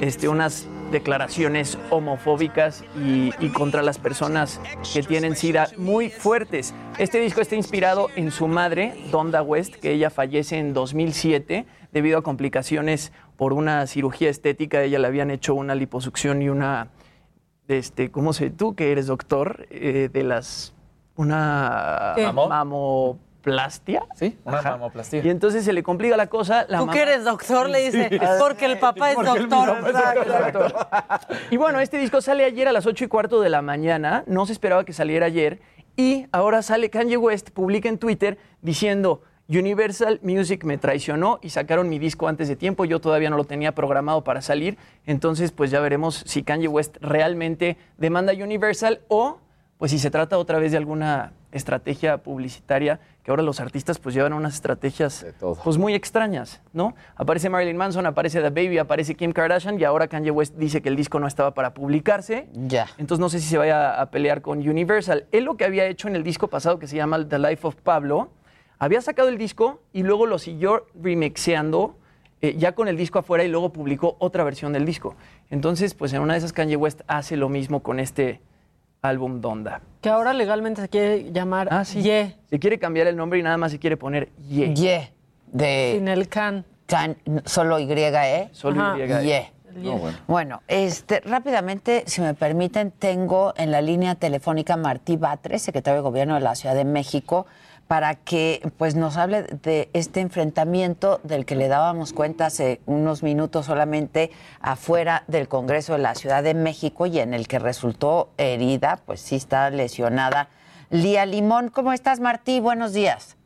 este, unas declaraciones homofóbicas y, contra las personas que tienen SIDA muy fuertes. Este disco está inspirado en su madre, Donda West, que ella fallece en 2007 debido a complicaciones por una cirugía estética. Ella le habían hecho una liposucción y una este, ¿cómo se tú que eres doctor eh, de las una mamoplastia? Sí, una Ajá. mamoplastia. Y entonces se le complica la cosa. La Tú mamá- que eres doctor, le dice, Sí. porque el papá es Porque doctor. Y bueno, este disco sale ayer a las 8 y cuarto de la mañana. No se esperaba que saliera ayer. Y ahora sale Kanye West, publica en Twitter diciendo. Universal Music me traicionó y sacaron mi disco antes de tiempo. Yo todavía no lo tenía programado para salir. Entonces, pues ya veremos si Kanye West realmente demanda Universal o, pues si se trata otra vez de alguna estrategia publicitaria, que ahora los artistas pues llevan unas estrategias pues muy extrañas, ¿no? Aparece Marilyn Manson, aparece The Baby, aparece Kim Kardashian y ahora Kanye West dice que el disco no estaba para publicarse. Ya. Entonces no sé si se vaya a pelear con Universal. Él lo que había hecho en el disco pasado que se llama The Life of Pablo, había sacado el disco y luego lo siguió remixeando eh, ya con el disco afuera y luego publicó otra versión del disco. Entonces, pues en una de esas Kanye West hace lo mismo con este álbum Donda. Que ahora legalmente se quiere llamar Ah, sí. Ye, Se quiere cambiar el nombre y nada más se quiere poner Ye. Ye, de sin el can. can- solo Y, ¿eh? Solo Ajá. Y. Ye. El Ye. Bueno, este, rápidamente, si me permiten, tengo en la línea telefónica Martí Batres, secretario de Gobierno de la Ciudad de México, para que pues nos hable de este enfrentamiento del que le dábamos cuenta hace unos minutos solamente afuera del Congreso de la Ciudad de México y en el que resultó herida, pues sí está lesionada. Lía Limón, ¿cómo estás, Martí? Buenos días.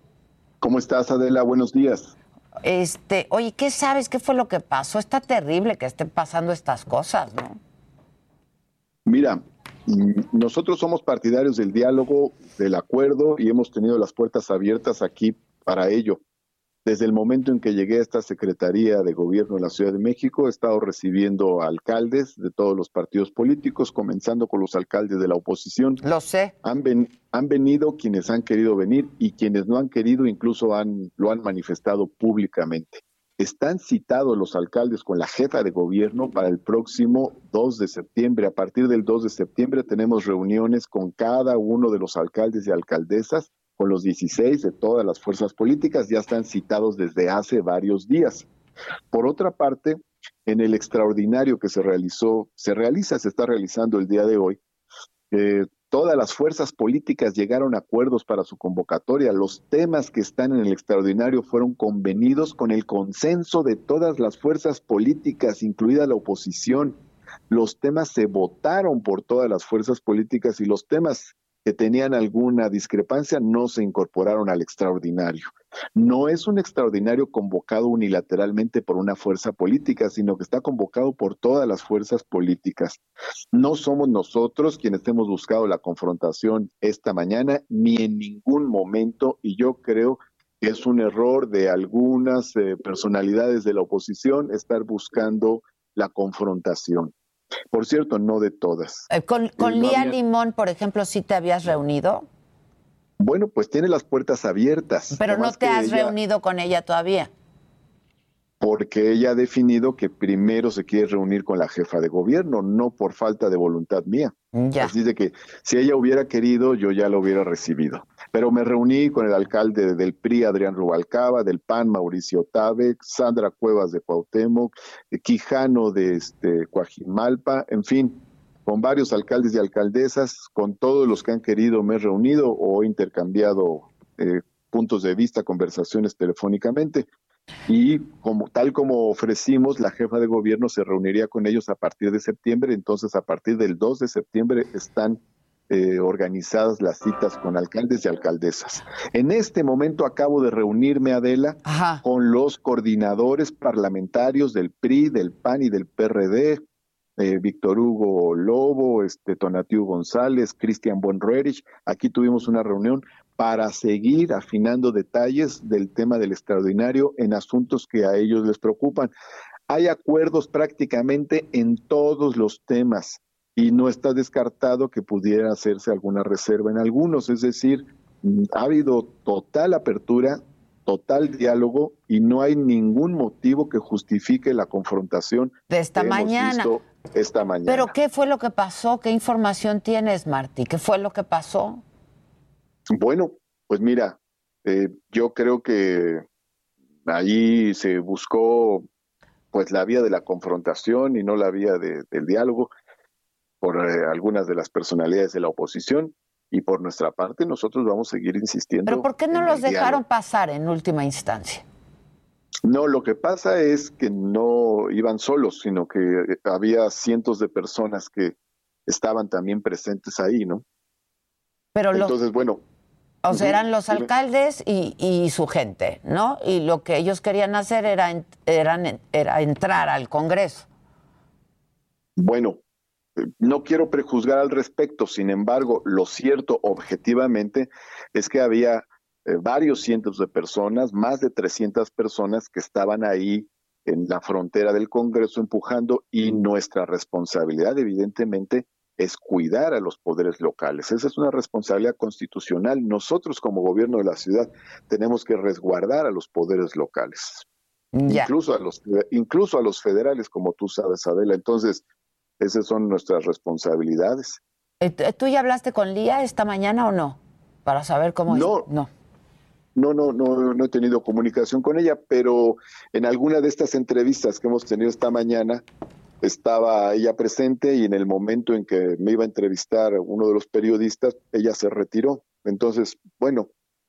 ¿Cómo estás, Adela? Buenos días. Este, oye, ¿qué sabes? ¿Qué fue lo que pasó? Está terrible que estén pasando estas cosas, ¿no? Mira, nosotros somos partidarios del diálogo, del acuerdo y hemos tenido las puertas abiertas aquí para ello. Desde el momento en que llegué a esta Secretaría de Gobierno de la Ciudad de México, he estado recibiendo alcaldes de todos los partidos políticos, comenzando con los alcaldes de la oposición. Lo sé. Han, ven- han venido quienes han querido venir y quienes no han querido incluso han, lo han manifestado públicamente. Están citados los alcaldes con la jefa de gobierno para el próximo 2 de septiembre. A partir del 2 de septiembre tenemos reuniones con cada uno de los alcaldes y alcaldesas, con los 16 de todas las fuerzas políticas, ya están citados desde hace varios días. Por otra parte, en el extraordinario que se realizó, se realiza, se está realizando el día de hoy, eh, todas las fuerzas políticas llegaron a acuerdos para su convocatoria. Los temas que están en el extraordinario fueron convenidos con el consenso de todas las fuerzas políticas, incluida la oposición. Los temas se votaron por todas las fuerzas políticas y los temas que tenían alguna discrepancia no se incorporaron al extraordinario. No es un extraordinario convocado unilateralmente por una fuerza política, sino que está convocado por todas las fuerzas políticas. No somos nosotros quienes hemos buscado la confrontación esta mañana, ni en ningún momento, y yo creo que es un error de algunas eh, personalidades de la oposición estar buscando la confrontación. Por cierto, no de todas. Eh, con con Eh, no Lía había- Limón, por ejemplo, ¿sí te habías reunido? Bueno, pues tiene las puertas abiertas. Pero no te has ella- reunido con ella todavía. Porque ella ha definido que primero se quiere reunir con la jefa de gobierno, no por falta de voluntad mía. Ya. Así de que si ella hubiera querido, yo ya lo hubiera recibido. Pero me reuní con el alcalde del PRI, Adrián Rubalcaba, del PAN, Mauricio Tabe, Sandra Cuevas de Cuauhtémoc, eh, Quijano de este, Coajimalpa, en fin, con varios alcaldes y alcaldesas, con todos los que han querido me he reunido o he intercambiado eh, puntos de vista, conversaciones telefónicamente. Y como tal como ofrecimos, la jefa de gobierno se reuniría con ellos a partir de septiembre, entonces a partir del 2 de septiembre están eh, organizadas las citas con alcaldes y alcaldesas. En este momento acabo de reunirme, Adela, con los coordinadores parlamentarios del PRI, del PAN y del PRD, eh, Víctor Hugo Lobo, este, Tonatiu González, Cristian Bonruerich. Aquí tuvimos una reunión para seguir afinando detalles del tema del extraordinario en asuntos que a ellos les preocupan. Hay acuerdos prácticamente en todos los temas y no está descartado que pudiera hacerse alguna reserva en algunos, es decir, ha habido total apertura, total diálogo y no hay ningún motivo que justifique la confrontación de esta mañana. esta mañana. Pero ¿qué fue lo que pasó? ¿Qué información tienes, Martí? ¿Qué fue lo que pasó? Bueno, pues mira, eh, yo creo que allí se buscó pues la vía de la confrontación y no la vía del diálogo por eh, algunas de las personalidades de la oposición y por nuestra parte nosotros vamos a seguir insistiendo. Pero ¿por qué no los dejaron pasar en última instancia? No, lo que pasa es que no iban solos, sino que eh, había cientos de personas que estaban también presentes ahí, ¿no? Pero Entonces, bueno, o sea, eran los alcaldes y, su gente, ¿no? Y lo que ellos querían hacer era, era entrar al Congreso. Bueno, no quiero prejuzgar al respecto, sin embargo, lo cierto objetivamente es que había eh, varios cientos de personas, más de 300 personas que estaban ahí en la frontera del Congreso empujando y nuestra responsabilidad, evidentemente, es cuidar a los poderes locales. Esa es una responsabilidad constitucional. Nosotros como gobierno de la ciudad tenemos que resguardar a los poderes locales. Incluso a los incluso a los federales, como tú sabes, Adela. Entonces, esas son nuestras responsabilidades. Eh, ¿Tú ya hablaste con Lía esta mañana o no? Para saber cómo no, no. No, no, no, no he tenido comunicación con ella, pero en alguna de estas entrevistas que hemos tenido esta mañana, estaba ella presente y en el momento en que me iba a entrevistar uno de los periodistas, ella se retiró. Entonces, bueno,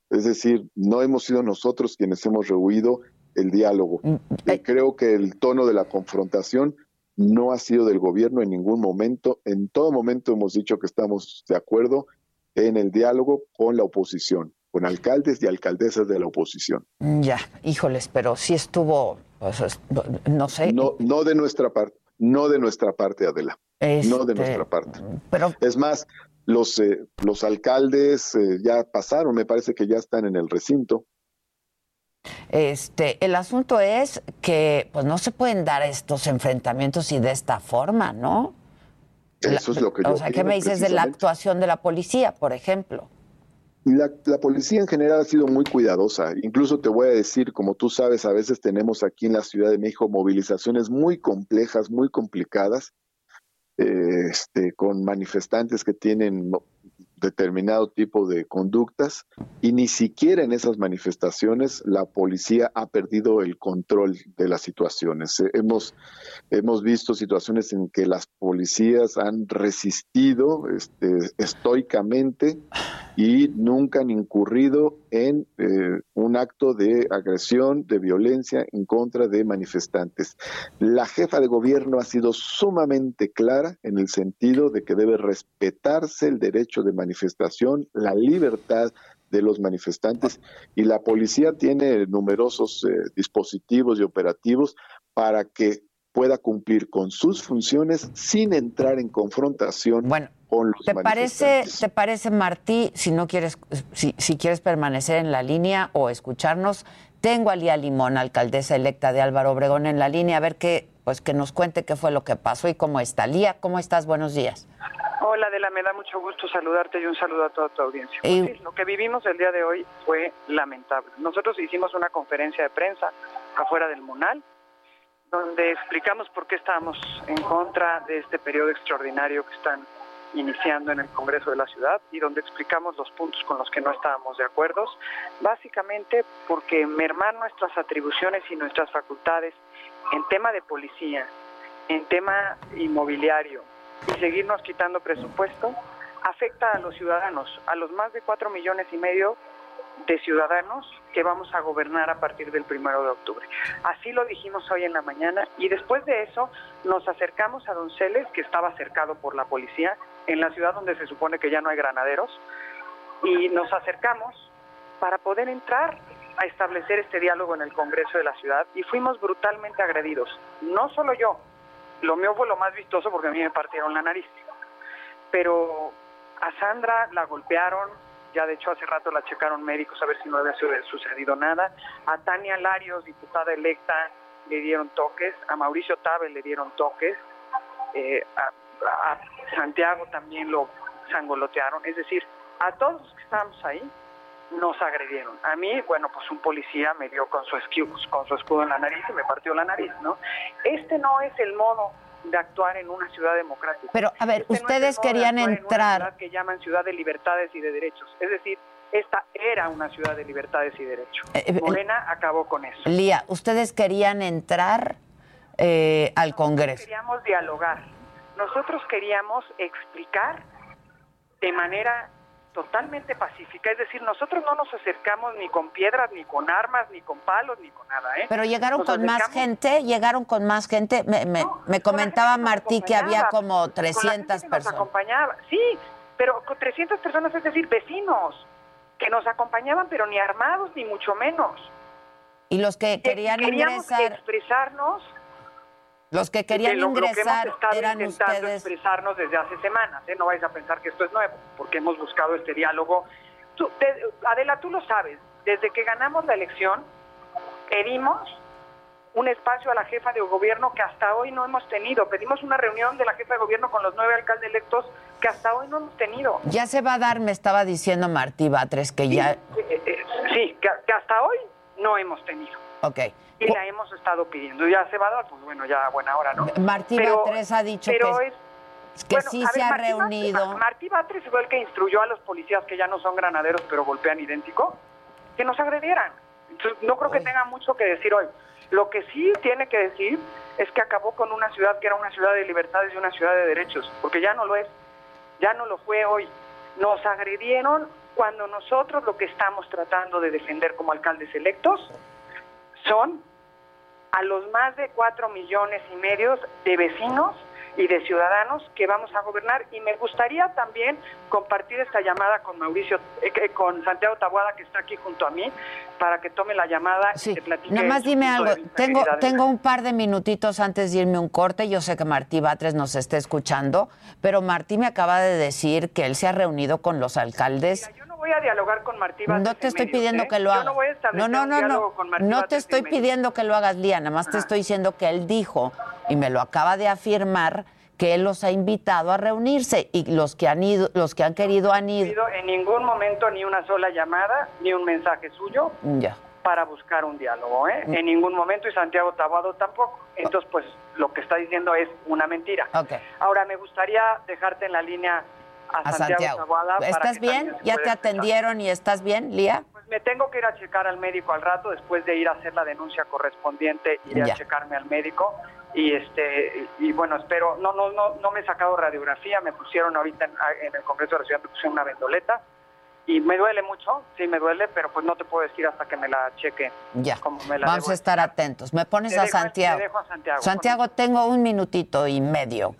es decir, no hemos sido nosotros quienes hemos rehuido el diálogo. Mm, y creo que el tono de la confrontación no ha sido del gobierno en ningún momento. En todo momento hemos dicho que estamos de acuerdo en el diálogo con la oposición, con alcaldes y alcaldesas de la oposición. Ya, híjoles, pero sí estuvo, pues, no sé. No, no de nuestra parte. No de nuestra parte, Adela. No de Este, nuestra parte. Pero Es más, los, eh, los alcaldes eh, ya pasaron, me parece que ya están en el recinto. Este, el asunto es que pues no se pueden dar estos enfrentamientos y de esta forma, ¿no? Eso es lo que yo O sea, ¿qué me dices de la actuación de la policía, por ejemplo? La, la policía en general ha sido muy cuidadosa. Incluso te voy a decir, como tú sabes, a veces tenemos aquí en la Ciudad de México movilizaciones muy complejas, muy complicadas, eh, este, con manifestantes que tienen determinado tipo de conductas y ni siquiera en esas manifestaciones la policía ha perdido el control de las situaciones. Eh, hemos, hemos visto situaciones en que las policías han resistido este, estoicamente y nunca han incurrido en eh, un acto de agresión, de violencia en contra de manifestantes. La jefa de gobierno ha sido sumamente clara en el sentido de que debe respetarse el derecho de manifestación, la libertad de los manifestantes y la policía tiene numerosos eh, dispositivos y operativos para que pueda cumplir con sus funciones sin entrar en confrontación con los ¿Te parece, manifestantes. te parece, Martí, si no quieres, si, si quieres permanecer en la línea o escucharnos, tengo a Lía Limón, alcaldesa electa de Álvaro Obregón, en la línea, a ver qué, pues que nos cuente qué fue lo que pasó y cómo está. Lía, ¿cómo estás? Buenos días. Hola, Adela, me da mucho gusto saludarte y un saludo a toda tu audiencia. Pues sí, lo que vivimos el día de hoy fue lamentable. Nosotros hicimos una conferencia de prensa afuera del Munal, donde explicamos por qué estábamos en contra de este periodo extraordinario que están iniciando en el Congreso de la Ciudad y donde explicamos los puntos con los que no estábamos de acuerdo, básicamente porque mermar nuestras atribuciones y nuestras facultades en tema de policía, en tema inmobiliario y seguirnos quitando presupuesto, afecta a los ciudadanos, a los más de cuatro millones y medio de ciudadanos que vamos a gobernar a partir del primero de octubre. Así lo dijimos hoy en la mañana y después de eso nos acercamos a Donceles, que estaba cercado por la policía, en la ciudad donde se supone que ya no hay granaderos, y nos acercamos para poder entrar a establecer este diálogo en el Congreso de la ciudad y fuimos brutalmente agredidos. No solo yo, lo mío fue lo más vistoso porque a mí me partieron la nariz, pero a Sandra la golpearon, ya de hecho hace rato la checaron médicos a ver si no había sucedido nada. A Tania Larios, diputada electa, le dieron toques, a Mauricio Tabe le dieron toques, eh, a, Santiago también lo sangolotearon, es decir, a todos los que estábamos ahí nos agredieron. A mí, bueno, pues un policía me dio con su, escudo, con su escudo en la nariz y me partió la nariz, ¿no? Este no es el modo de actuar en una ciudad democrática. Pero, a ver, Este ustedes querían actuar en una entrar. que llaman ciudad de libertades y de derechos. Es decir, esta era una ciudad de libertades y derechos. Eh, eh, Morena acabó con eso. Lía, ustedes querían entrar eh, al Congreso. Queríamos dialogar. Nosotros queríamos explicar de manera totalmente pacífica, es decir, nosotros no nos acercamos ni con piedras, ni con armas, ni con palos, ni con nada, ¿eh? Pero llegaron Nos con más gente, llegaron con más gente. Me, me- me comentaba Martí que había como Con la gente 300 que nos personas. acompañaba, sí, pero con 300 personas, es decir, vecinos, que nos acompañaban, pero ni armados, ni mucho menos. Y los que querían Queríamos ingresar, expresarnos los que querían de lo, lo que hemos ingresar estado eran intentando ustedes. expresarnos desde hace semanas. ¿eh? No vais a pensar que esto es nuevo, porque hemos buscado este diálogo. Tú- te- Adela, tú lo sabes. Desde que ganamos la elección, pedimos un espacio a la jefa de gobierno que hasta hoy no hemos tenido. Pedimos una reunión de la jefa de gobierno con los nueve alcaldes electos que hasta hoy no hemos tenido. Ya se va a dar, me estaba diciendo Martí Batres, que ya. Eh, eh, sí, que, que hasta hoy no hemos tenido. Ok. Y la hemos estado pidiendo. Ya se va a dar, pues bueno, ya a buena hora, ¿no? Martí Pero- Batres ha dicho pero que, es- que Bueno, sí se ha Martí Batres- reunido. Martí Batres fue el que instruyó a los policías que ya no son granaderos, pero golpean idéntico, que nos agredieran. Entonces, no creo que tenga mucho que decir hoy. Lo que sí tiene que decir es que acabó con una ciudad que era una ciudad de libertades y una ciudad de derechos, porque ya no lo es, ya no lo fue hoy. Nos agredieron cuando nosotros lo que estamos tratando de defender como alcaldes electos son a los más de cuatro millones y medio de vecinos y de ciudadanos que vamos a gobernar y me gustaría también compartir esta llamada con Mauricio, eh, con Santiago Tabuada que está aquí junto a mí para que tome la llamada y te platique. Nada más dime algo. Tengo, tengo un par de minutitos antes de irme un corte. Yo sé que Martí Batres nos está escuchando, pero Martí me acaba de decir que él se ha reunido con los alcaldes. Voy a dialogar con Martí No te estoy medios, pidiendo ¿eh? que lo Yo hagas. no voy a establecer no, no, diálogo no. con Martí No te estoy pidiendo que lo hagas, Lía. Nada más te estoy diciendo que él dijo, y me lo acaba de afirmar, que él los ha invitado a reunirse y los que han ido, los que han querido han No ido. en ningún momento ni una sola llamada ni un mensaje suyo Ya. para buscar un diálogo, ¿eh? Mm. En ningún momento y Santiago Tabuado tampoco. Entonces, pues lo que está diciendo es una mentira. Ahora, me gustaría dejarte en la línea a, A Santiago, ¿Estás bien? ¿Ya te atendieron y estás bien, Lía? Pues me tengo que ir a checar al médico al rato después de ir a hacer la denuncia correspondiente iré Ya. a checarme al médico y este y bueno espero no no no no me he sacado radiografía me pusieron ahorita en, en el Congreso de la Ciudad me pusieron una vendoleta y me duele mucho sí me duele pero pues no te puedo decir hasta que me la cheque Ya. como me la Vamos a estar atentos. Me pones Te a dejo- Santiago. te dejo a Santiago. Santiago, tengo un minutito y medio.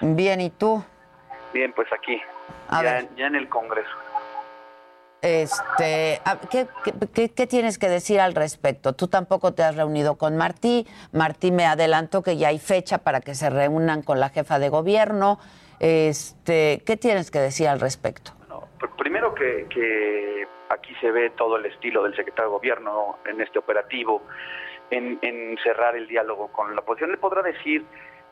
Bien, ¿y tú? Bien, pues aquí, A ya, ver. ya en el Congreso. Este, ¿qué, qué, tienes que decir al respecto? Tú tampoco te has reunido con Martí. Martí me adelantó que ya hay fecha para que se reúnan con la jefa de gobierno. Este, ¿qué tienes que decir al respecto? Pr- Primero que, que aquí se ve todo el estilo del secretario de Gobierno en este operativo, en, en cerrar el diálogo con la oposición. Él podrá decir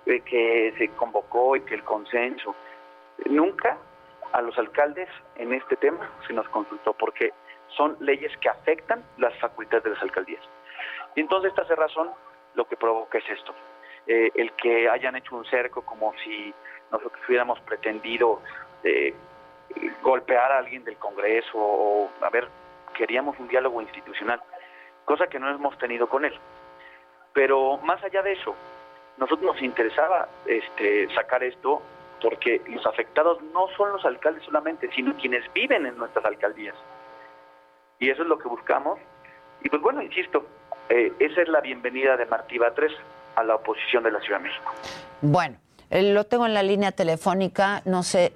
eh, que se convocó y que el consenso. Nunca a los alcaldes en este tema se nos consultó porque son leyes que afectan las facultades de las alcaldías. Y entonces esta cerrazón lo que provoca es esto. eh, el que hayan hecho un cerco como si nosotros hubiéramos pretendido eh, golpear a alguien del Congreso o, a ver, queríamos un diálogo institucional, cosa que no hemos tenido con él. Pero más allá de eso, nosotros nos interesaba este, sacar esto porque los afectados no son los alcaldes solamente, sino quienes viven en nuestras alcaldías. Y eso es lo que buscamos. Y pues bueno, insisto, eh, esa es la bienvenida de Martí Batres a la oposición de la Ciudad de México. Bueno, eh, lo tengo en la línea telefónica, no sé,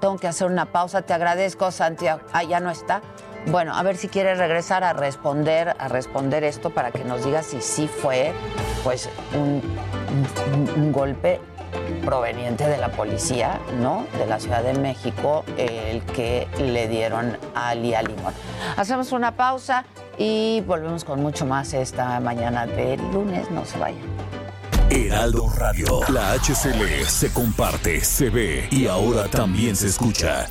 tengo que hacer una pausa. Te agradezco, Santiago. Ah, ya no está. Bueno, a ver si quieres regresar a responder, a responder esto para que nos digas si sí fue, pues, un golpe proveniente de la policía, ¿no? De la Ciudad de México, el que le dieron a Lía Limón. Hacemos una pausa y volvemos con mucho más esta mañana de lunes. No se vayan. Heraldo Radio, la HCL se comparte, se ve y ahora también se escucha.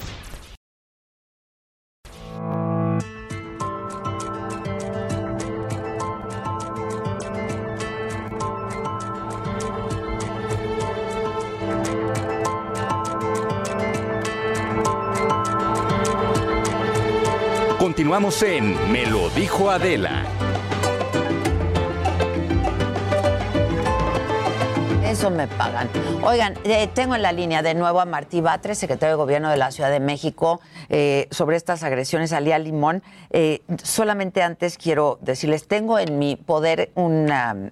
Continuamos en Me lo dijo Adela. Eso me pagan. Oigan, eh, tengo en la línea de nuevo a Martí Batres, secretario de Gobierno de la Ciudad de México, eh, sobre estas agresiones a Lía Limón. Eh, solamente antes quiero decirles, tengo en mi poder una,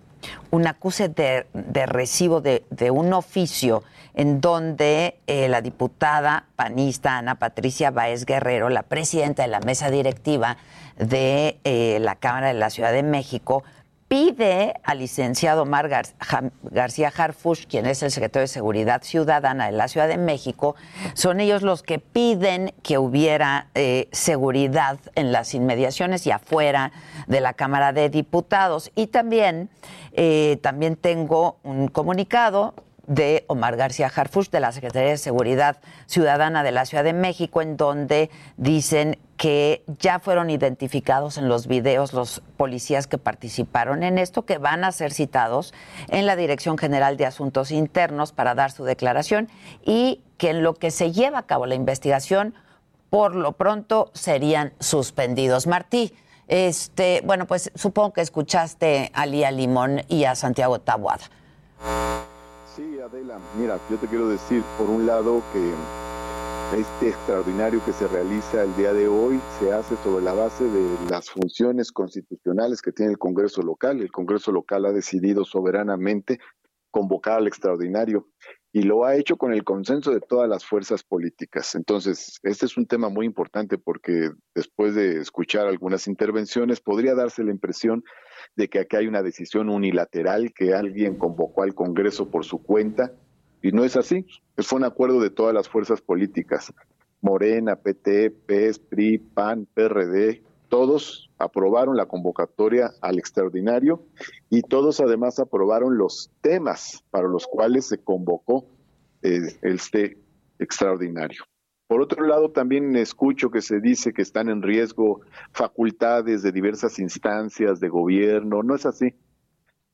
un acuse de, recibo de un oficio en donde eh, la diputada panista Ana Patricia Baez Guerrero, la presidenta de la mesa directiva de eh, la Cámara de la Ciudad de México, pide al licenciado Omar García Harfush, quien es el secretario de Seguridad Ciudadana de la Ciudad de México, son ellos los que piden que hubiera eh, seguridad en las inmediaciones y afuera de la Cámara de Diputados. Y también, también tengo un comunicado de Omar García Harfush, de la Secretaría de Seguridad Ciudadana de la Ciudad de México, en donde dicen que ya fueron identificados en los videos los policías que participaron en esto, que van a ser citados en la Dirección General de Asuntos Internos para dar su declaración y que en lo que se lleva a cabo la investigación, por lo pronto serían suspendidos. Martí, este, bueno, pues supongo que escuchaste a Lía Limón y a Santiago Tabuada. Sí, Adela, mira, yo te quiero decir, por un lado, que este extraordinario que se realiza el día de hoy se hace sobre la base de las funciones constitucionales que tiene el Congreso local. El Congreso local ha decidido soberanamente convocar al extraordinario y lo ha hecho con el consenso de todas las fuerzas políticas. Entonces, este es un tema muy importante porque después de escuchar algunas intervenciones podría darse la impresión de que aquí hay una decisión unilateral que alguien convocó al Congreso por su cuenta, y no es así. Fue un acuerdo de todas las fuerzas políticas, Morena, PT, PES, PRI, PAN, PRD, todos aprobaron la convocatoria al extraordinario y todos además aprobaron los temas para los cuales se convocó eh, este extraordinario. Por otro lado, también escucho que se dice que están en riesgo facultades de diversas instancias de gobierno. No es así.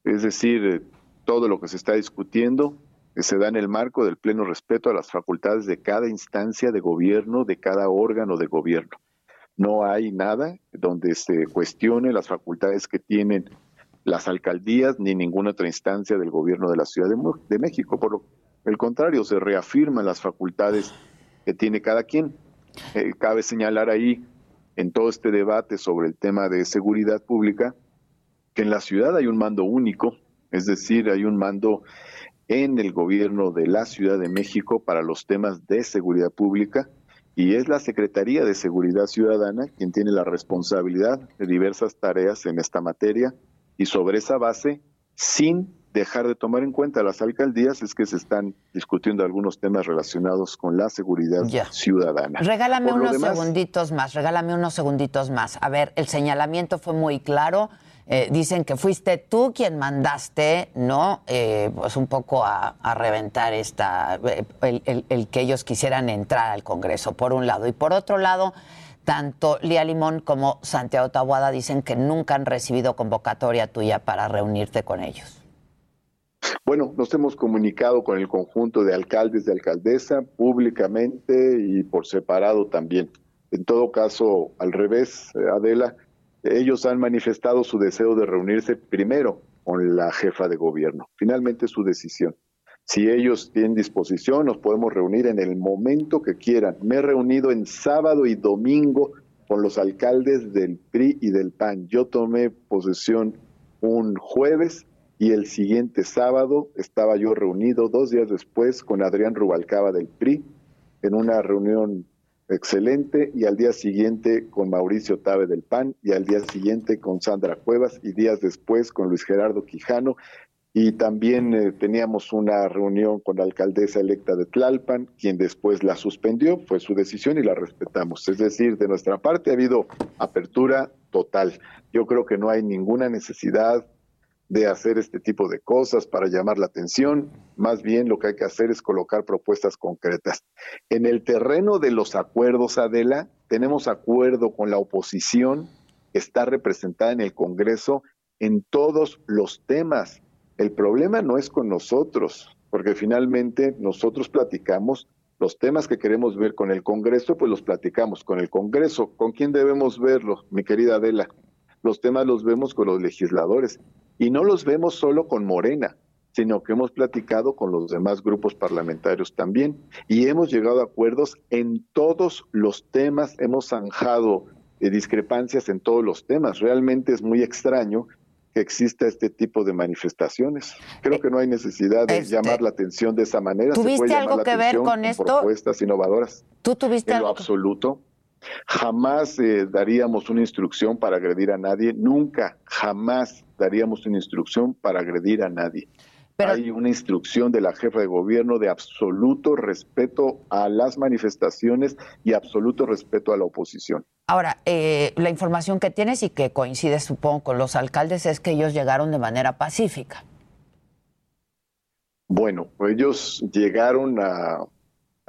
Es decir, eh, todo lo que se está discutiendo eh, se da en el marco del pleno respeto a las facultades de cada instancia de gobierno, de cada órgano de gobierno. No hay nada donde se cuestione las facultades que tienen las alcaldías ni ninguna otra instancia del gobierno de la Ciudad de, México. Por el contrario, se reafirman las facultades que tiene cada quien. Eh, cabe señalar ahí, en todo este debate sobre el tema de seguridad pública, que en la ciudad hay un mando único, es decir, hay un mando en el gobierno de la Ciudad de México para los temas de seguridad pública y es la Secretaría de Seguridad Ciudadana quien tiene la responsabilidad de diversas tareas en esta materia y sobre esa base, sin dejar de tomar en cuenta las alcaldías es que se están discutiendo algunos temas relacionados con la seguridad ciudadana. Regálame unos segunditos más, regálame unos segunditos más. A ver, el señalamiento fue muy claro. Eh, dicen que fuiste tú quien mandaste, ¿no? Eh, pues un poco a, reventar esta, eh, el, el, que ellos quisieran entrar al Congreso, por un lado. Y por otro lado, tanto Lía Limón como Santiago Tabuada dicen que nunca han recibido convocatoria tuya para reunirte con ellos. Bueno, nos hemos comunicado con el conjunto de alcaldes de alcaldesa públicamente y por separado también. En todo caso, al revés, Adela, ellos han manifestado su deseo de reunirse primero con la jefa de gobierno. Finalmente su decisión. Si ellos tienen disposición, nos podemos reunir en el momento que quieran. Me he reunido en sábado y domingo con los alcaldes del PRI y del PAN. Yo tomé posesión un jueves y el siguiente sábado estaba yo reunido dos días después con Adrián Rubalcaba del PRI en una reunión excelente y al día siguiente con Mauricio Tabe del PAN y al día siguiente con Sandra Cuevas y días después con Luis Gerardo Quijano y también eh, teníamos una reunión con la alcaldesa electa de Tlalpan, quien después la suspendió, fue su decisión y la respetamos. Es decir, de nuestra parte ha habido apertura total. Yo creo que no hay ninguna necesidad de hacer este tipo de cosas para llamar la atención, más bien lo que hay que hacer es colocar propuestas concretas. En el terreno de los acuerdos, Adela, tenemos acuerdo con la oposición, que está representada en el Congreso en todos los temas. El problema no es con nosotros, porque finalmente nosotros platicamos los temas que queremos ver con el Congreso, pues los platicamos con el Congreso. ¿Con quién debemos verlo, mi querida Adela? Los temas los vemos con los legisladores. Y no los vemos solo con Morena, sino que hemos platicado con los demás grupos parlamentarios también y hemos llegado a acuerdos en todos los temas, hemos zanjado eh, discrepancias en todos los temas. Realmente es muy extraño que exista este tipo de manifestaciones. Creo eh, que no hay necesidad de este, llamar la atención de esa manera. ¿Tuviste algo que ver con, esto? Propuestas innovadoras. ¿Tú tuviste en lo absoluto. Jamás eh, daríamos una instrucción para agredir a nadie, nunca, jamás daríamos una instrucción para agredir a nadie. Hay una instrucción de la jefa de gobierno de absoluto respeto a las manifestaciones y absoluto respeto a la oposición. Ahora, eh, la información que tienes y que coincide, supongo, con los alcaldes es que ellos llegaron de manera pacífica. Bueno, ellos llegaron a,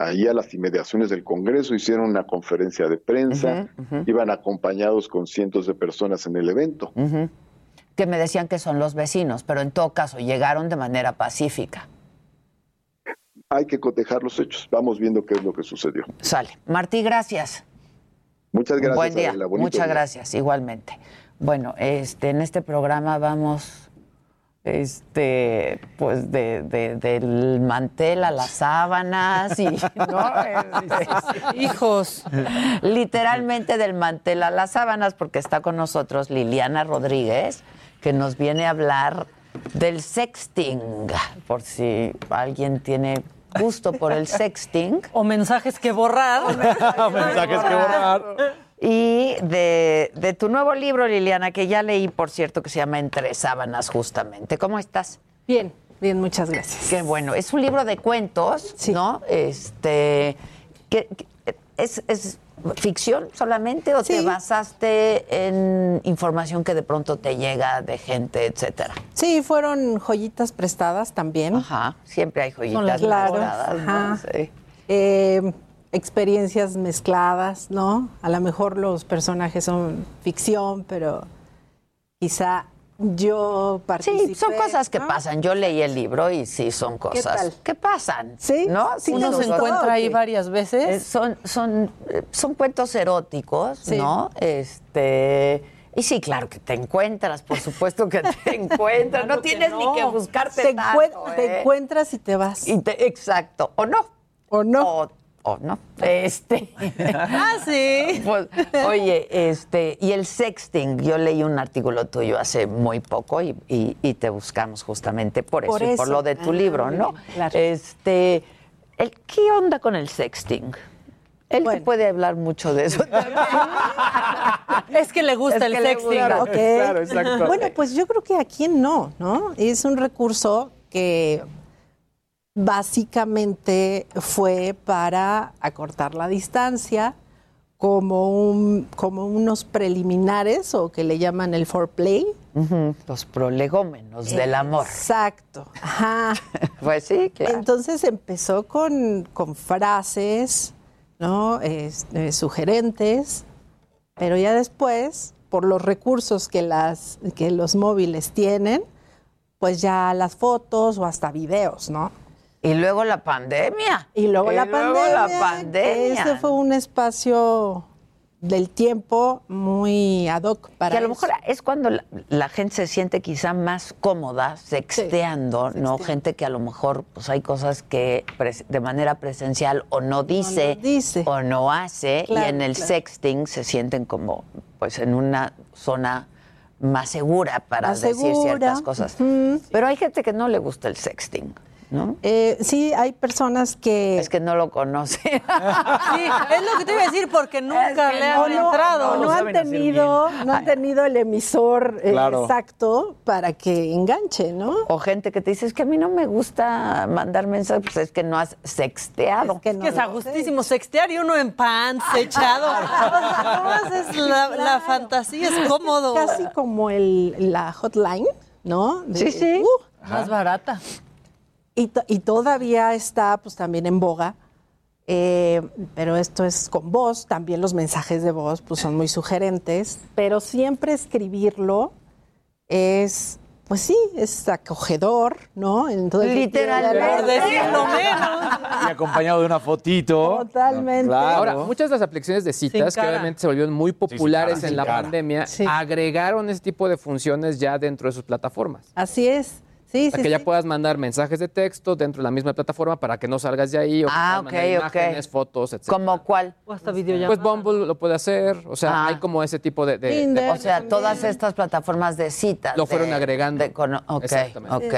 ahí a las inmediaciones del Congreso, hicieron una conferencia de prensa, iban acompañados con cientos de personas en el evento. Que me decían que son los vecinos, pero en todo caso llegaron de manera pacífica. Hay que cotejar los hechos. Vamos viendo qué es lo que sucedió. Sale. Martí, gracias. Muchas gracias. Buen día. Muchas gracias, igualmente. Bueno, este, en este programa vamos este, pues de, del mantel a las sábanas y, ¿no? Hijos. Literalmente del mantel a las sábanas, porque está con nosotros Liliana Rodríguez, que nos viene a hablar del sexting, por si alguien tiene gusto por el sexting. O mensajes que borrar. o mensajes que borrar y de, tu nuevo libro, Liliana, que ya leí, por cierto, que se llama Entre Sábanas, justamente. ¿Cómo estás? Bien, bien, muchas gracias. Qué bueno. Es un libro de cuentos, ¿no? Este, que, es, ficción solamente o te basaste en información que de pronto te llega de gente, etcétera? Sí, fueron joyitas prestadas también. Ajá, siempre hay joyitas prestadas. ¿no? Sí. Eh, experiencias mezcladas, ¿no? A lo mejor los personajes son ficción, pero quizá yo participé. Sí, son cosas que pasan. Yo leí el libro y sí son cosas que pasan. Sí, ¿no? Sí, Uno se encuentra ahí varias veces. Eh, son, son, eh, son cuentos eróticos, ¿no? Este. Y sí, claro que te encuentras, por supuesto que te encuentras. no tienes ni que buscarte te, tanto, te ¿eh? encuentras y te vas. Y exacto. O no. O no. ¿O no? Este. ah, sí. Pues, oye, este, y el sexting, yo leí un artículo tuyo hace muy poco y, te buscamos justamente por eso, y por lo de tu ah, libro, ¿no? Claro. Este, el, ¿qué onda con el sexting? Él puede hablar mucho de eso. es que le gusta el sexting. Claro, exacto. Bueno, pues yo creo que a quién no, ¿no? Es un recurso que básicamente fue para acortar la distancia como, un, como unos preliminares o que le llaman el foreplay. Los prolegómenos del amor. Exacto. Ajá. pues sí, claro. Entonces empezó con, con frases, ¿no? Eh, sugerentes, pero ya después, por los recursos que, las, que los móviles tienen, pues ya las fotos o hasta videos, ¿no? Y luego la pandemia. Y luego, Y la, luego pandemia, la pandemia. Este fue un espacio del tiempo muy ad hoc para que a lo eso. mejor es cuando la, la gente se siente quizá más cómoda sexteando, ¿no? Gente que a lo mejor pues hay cosas que de manera presencial o no dice, o no hace Claro, y en el claro. sexting se sienten como pues en una zona más segura para Más decir segura. ciertas cosas. Pero hay gente que no le gusta el sexting, ¿no? Eh, sí, hay personas que... Es que no lo conoce. Sí, es lo que te iba a decir porque nunca le o han no, entrado. o no han tenido, no han tenido el emisor eh, Claro. exacto para que enganche, ¿no? O gente que te dice, es que a mí no me gusta mandar mensajes, pues es que no has sexteado. Es que es a gustísimo sextear y uno en pants echado. ¿Cómo haces la, la fantasía? Es cómodo. Casi como el, la hotline, ¿no? De- Sí, sí. Uh, Más barata. Y, to- y todavía está pues también en boga, eh, pero esto es con voz, también los mensajes de voz pues son muy sugerentes, pero siempre escribirlo es, pues sí, es acogedor, ¿no? Literalmente. Por decirlo menos. Y acompañado de una fotito. Totalmente. Claro. Ahora, muchas de las aplicaciones de citas, que obviamente se volvieron muy populares cara, en la cara. pandemia, agregaron ese tipo de funciones ya dentro de sus plataformas. Así es. Sí, Para sí, que ya puedas mandar mensajes de texto dentro de la misma plataforma para que no salgas de ahí o que Ah, puedas mandar ok, ok. imágenes, fotos, etc. ¿Como cuál? O hasta videollamadas. Pues Bumble lo puede hacer, o sea, Ah. hay como ese tipo de... de- de- o sea, todas estas plataformas de citas. Lo fueron de- agregando. ok, Exactamente. ok.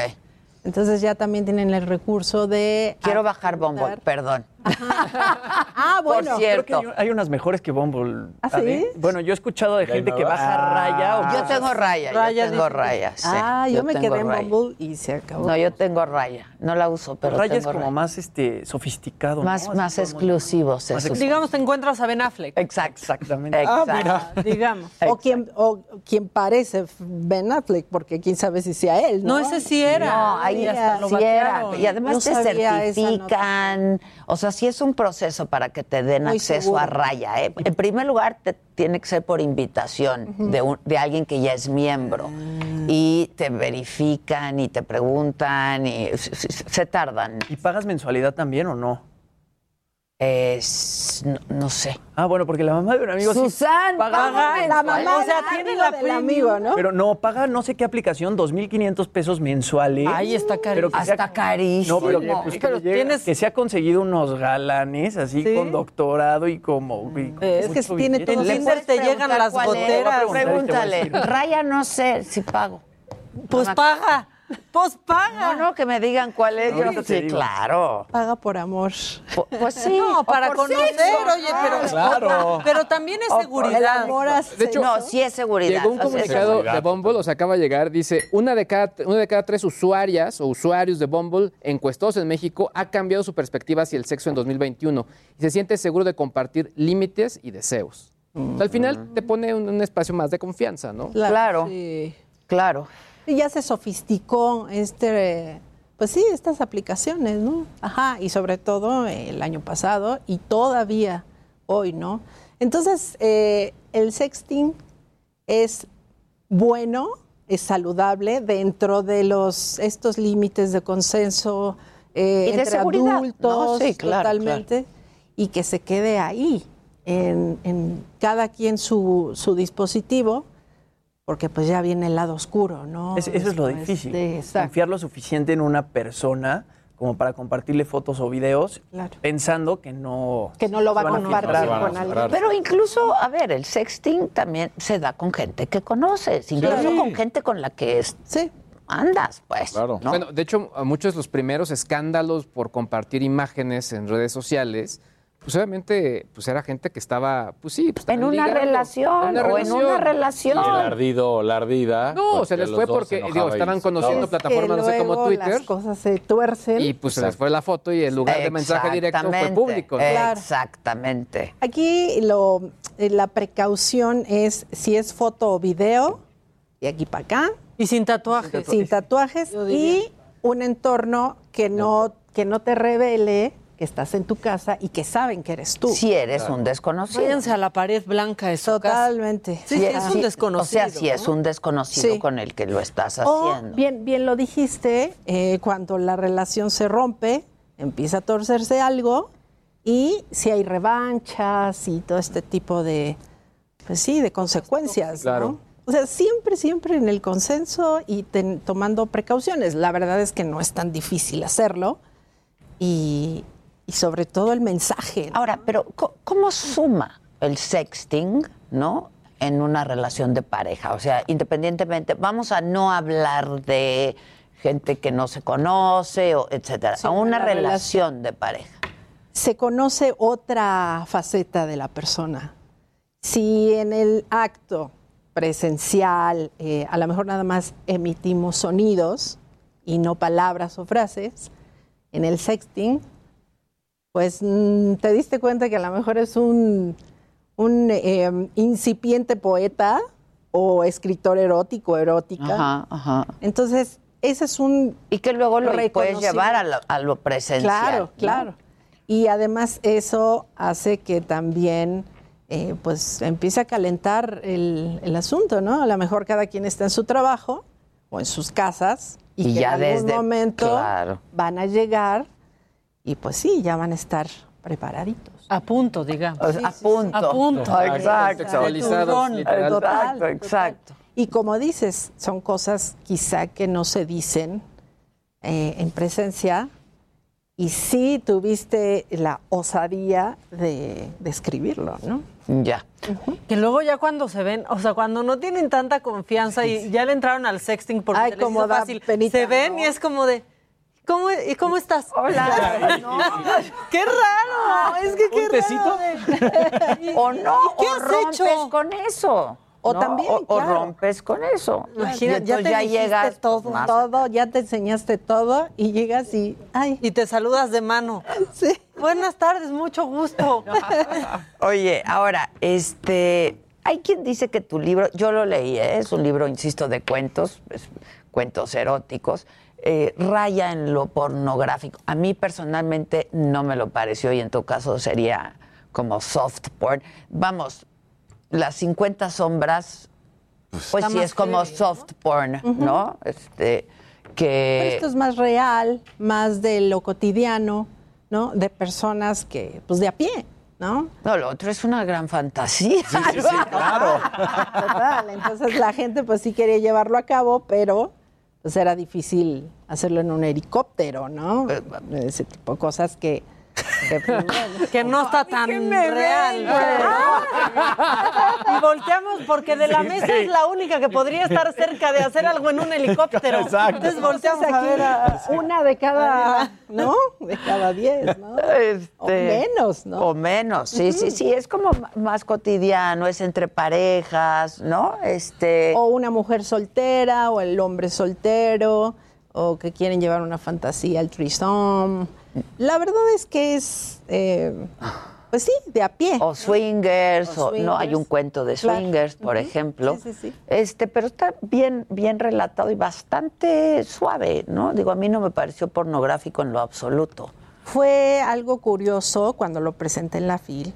Entonces ya también tienen el recurso de... Quiero bajar Bumble, perdón. Ah, bueno. Por cierto. Creo que hay, hay unas mejores que Bumble. ¿Ah, sí? Bueno, yo he escuchado de gente que baja raya o Yo tengo raya, Raya yo tengo raya, sí. Ah, yo, me quedé en raya. Bumble y se acabó. No, yo tengo raya. No la uso, pero raya es como raya. más este sofisticado. Más, ¿no? más esos. Digamos, te encuentras a Ben Affleck. Exacto. Exactamente. Exacto. Digamos. O quien, o quien parece Ben Affleck, porque quién sabe si sea él, ¿no? No, ese sí era. No, ahí sí era. Y además No te certifican. O sea, sí es un proceso para que te den Muy acceso seguro. a raya. ¿eh? En primer lugar, te tiene que ser por invitación de, un- de alguien que ya es miembro. Ah. Y te verifican y te preguntan y se tardan. ¿Y pagas mensualidad también o no? Es- no, no sé. Ah, bueno, porque la mamá de un amigo sí Susan, paga paga La mamá O sea, tiene la del amigo, ¿no? Pero no, paga no sé qué aplicación, 2.500 pesos mensuales. Ahí está Pero carísimo. Hasta carísimo. No, pero, que, pues, que llega- tienes- que se ha conseguido unos galanes así Sí. con doctorado y como... y con Es que tiene billete. todo En Tinder te llegan las goteras. Pregúntale. Raya no sé si pago. Pues paga. Pues paga. No, no, que me digan cuál es. Yo, te sí, claro. Paga por amor. Pu- Pues sí. No, o para por conocer, sexo, oye, ¿no? pero, Claro. pero también es seguridad. el amor a De hecho, no, sí es seguridad. Llegó un o sea, es comunicado de Bumble, o sea, acaba de llegar, dice, una de, cada, una de cada tres usuarias o usuarios de Bumble encuestados en México ha cambiado su perspectiva hacia el sexo en 2021 y se siente seguro de compartir límites y deseos. O sea, al final te pone un, un espacio más de confianza, ¿no? Claro. Sí. Claro. Y ya se sofisticó este, pues sí, estas aplicaciones, ¿no? Ajá, y sobre todo el año pasado y todavía hoy, ¿no? Entonces, eh, el sexting es bueno, es saludable dentro de los estos límites de consenso eh, Y de entre seguridad, adultos, ¿no? Sí, claro, totalmente, y que se quede ahí, en, en cada quien su, su dispositivo, porque pues ya viene el lado oscuro, ¿no? Es- eso es lo Después difícil. de-. Confiar lo suficiente en una persona como para compartirle fotos o videos Claro. pensando que no... Que no lo va a compartir con alguien. Pero incluso, a ver, el sexting también se da con gente que conoces, incluso con gente con la que es- Sí. andas, pues. Claro. ¿no? Bueno, de hecho, muchos de los primeros escándalos por compartir imágenes en redes sociales, pues obviamente pues era gente que estaba, pues sí, pues, en una ligando, relación en una o en una Y el relación. ardido o la ardida. No, pues, se les fue porque, digo, estaban conociendo plataformas, no sé, como Twitter. Las cosas se tuercen. Y pues se les fue la foto y el lugar de mensaje directo fue público. ¿no? Claro. Exactamente. Aquí lo, eh, la precaución es si es foto o video, y aquí para acá, Y sin tatuajes. sin tatuajes, y un entorno que no, que no te revele que estás en tu casa y que saben que eres tú. Si eres un desconocido. Váyanse a la pared blanca de su casa. Totalmente. Sí, sí, es un desconocido. O sea, si es un desconocido Sí. con el que lo estás O, haciendo. bien, bien lo dijiste, eh, cuando la relación se rompe, empieza a torcerse algo y si hay revanchas y todo este tipo de, pues sí, de consecuencias, Claro. ¿no? O sea, siempre, siempre en el consenso y ten- tomando precauciones. La verdad es que no es tan difícil hacerlo y, y sobre todo el mensaje. ¿no? Ahora, pero ¿cómo suma el sexting, no? En una relación de pareja. O sea, independientemente, vamos a no hablar de gente que no se conoce, o etcétera. Sí, a una la relación de pareja. se conoce otra faceta de la persona. Si en el acto presencial eh, a lo mejor nada más emitimos sonidos y no palabras o frases, en el sexting, pues mm, te diste cuenta que a lo mejor es un, un eh, incipiente poeta o escritor erótico, erótica. Ajá, ajá. Entonces, ese es un... Y que luego lo puedes llevar a lo, a lo presencial. Claro, ¿no? claro. Y además eso hace que también eh, pues empiece a calentar el, el asunto, ¿no? A lo mejor cada quien está en su trabajo o en sus casas y, Y que ya en algún desde- momento claro. van a llegar y pues sí, ya van a estar preparaditos. A punto, digamos. O sea, a punto. A punto. Exacto. Sexualizados. Exacto, exacto. Y como dices, son cosas quizá que no se dicen eh, en presencia y sí tuviste la osadía de, de escribirlo, ¿no? Ya. Que luego ya cuando se ven, o sea, cuando no tienen tanta confianza y ya le entraron al sexting porque Ay, se les como hizo fácil, penita, se ven ¿no? y es como de, ¿cómo, ¿y cómo estás? Hola. ¡Qué raro! Es que qué ¿Un tecito? raro. de- O no, ¿Qué o has rompes hecho? con eso. O ¿no? también, O, rompes con eso. Imagina, ya te dijiste llegas todo, más- todo, ya te enseñaste todo y llegas y, ay, Y te saludas de mano. sí. Buenas tardes, mucho gusto. Oye, ahora, este, hay quien dice que tu libro, yo lo leí, ¿eh? es un libro, insisto, de cuentos, es- cuentos eróticos, eh, raya en lo pornográfico. A mí personalmente no me lo pareció y en tu caso sería como soft porn. Vamos, las 50 sombras, pues Está sí es como heavy, ¿no? soft porn, ¿no? Este, Pero que esto es más real, más de lo cotidiano, ¿no? De personas que, pues de a pie, ¿no? no, lo otro es una gran fantasía. claro. Total. Entonces la gente pues sí quería llevarlo a cabo, pero pues era difícil hacerlo en un helicóptero, ¿no? Ese tipo de cosas que... que, no está tan real. Y volteamos porque de la mesa es la única que podría estar cerca de hacer algo en un helicóptero. Exacto. Entonces volteamos Entonces, a aquí ver a... una de cada, ¿no? De cada diez, ¿no? Este, O menos, ¿no? O menos, sí, sí, sí, es como más cotidiano, es entre parejas, ¿no? Este, O una mujer soltera, o el hombre soltero, o que quieren llevar una fantasía al threesome. La verdad es que es, eh, pues sí, de a pie. o swingers, O o, no, hay un cuento de Claro. swingers, por ejemplo. Sí, sí, sí. Este, pero está bien, bien relatado y bastante suave, ¿no? Digo, a mí no me pareció pornográfico en lo absoluto. Fue algo curioso cuando lo presenté en la FIL,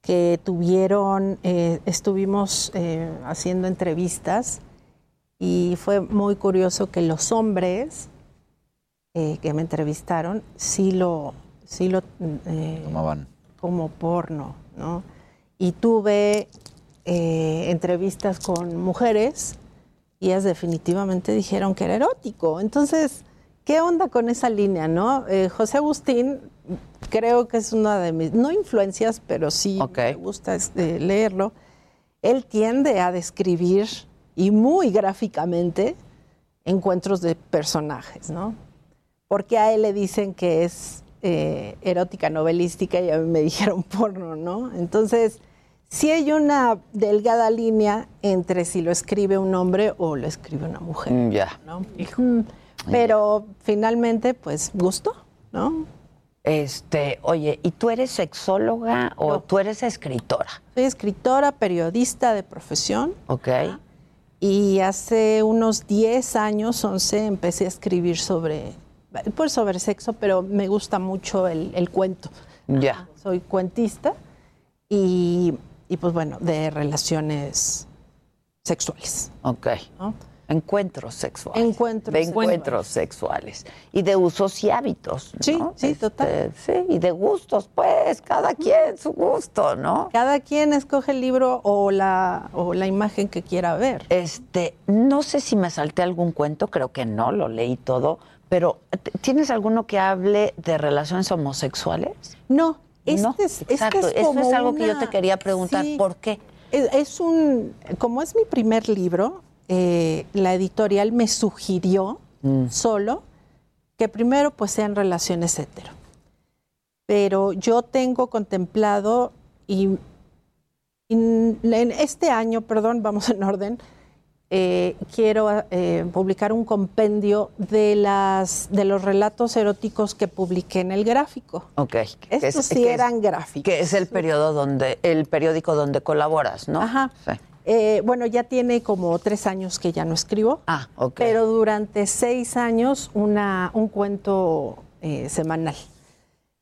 que tuvieron, eh, estuvimos eh, haciendo entrevistas y fue muy curioso que los hombres eh, que me entrevistaron sí lo, sí lo eh, Tomaban. como porno, ¿no? Y tuve eh, entrevistas con mujeres y ellas definitivamente dijeron que era erótico. Entonces, ¿qué onda con esa línea, no? Eh, José Agustín creo que es una de mis, no influencias, pero sí Ok. me gusta este, leerlo. Él tiende a describir y muy gráficamente encuentros de personajes, ¿no? Porque a él le dicen que es eh, erótica novelística y a mí me dijeron porno, ¿no? Entonces, sí hay una delgada línea entre si lo escribe un hombre o lo escribe una mujer, Mm, Ya. ¿no? Mm, Pero finalmente, pues, gustó, ¿no? Este, oye, ¿y tú eres sexóloga o No. tú eres escritora? Soy escritora, periodista de profesión ¿Ok? y hace unos 10 años, 11, empecé a escribir sobre pues sobre sexo, pero me gusta mucho el, el cuento. Ya. Soy cuentista y, y, pues bueno, de relaciones sexuales. Ok. Encuentros sexuales. Encuentros De sexuales. encuentros sexuales. Y de usos y hábitos. ¿no? Sí, sí, Este, total. Sí, y de gustos, pues, cada quien su gusto, ¿no? Cada quien escoge el libro o la, o la imagen que quiera ver. Este, no sé si me salté algún cuento, creo que no, lo leí todo, pero ¿t- ¿tienes alguno que hable de relaciones homosexuales? No, este No, es, es que exacto, es eso es algo que yo te quería preguntar, sí. ¿por qué? Es, es un, como es mi primer libro, eh, la editorial me sugirió Mm. solo que primero pues sean relaciones hetero. Pero yo tengo contemplado y, y en este año, perdón, vamos en orden, eh, quiero eh, publicar un compendio de las de los relatos eróticos que publiqué en el gráfico. Ok. Estos sí eran gráficos. Que es el periodo donde, el periódico donde colaboras, ¿no? Ajá. Sí. Eh, bueno, ya tiene como tres años que ya no escribo. Ah, ok. Pero durante seis años una, un cuento semanal.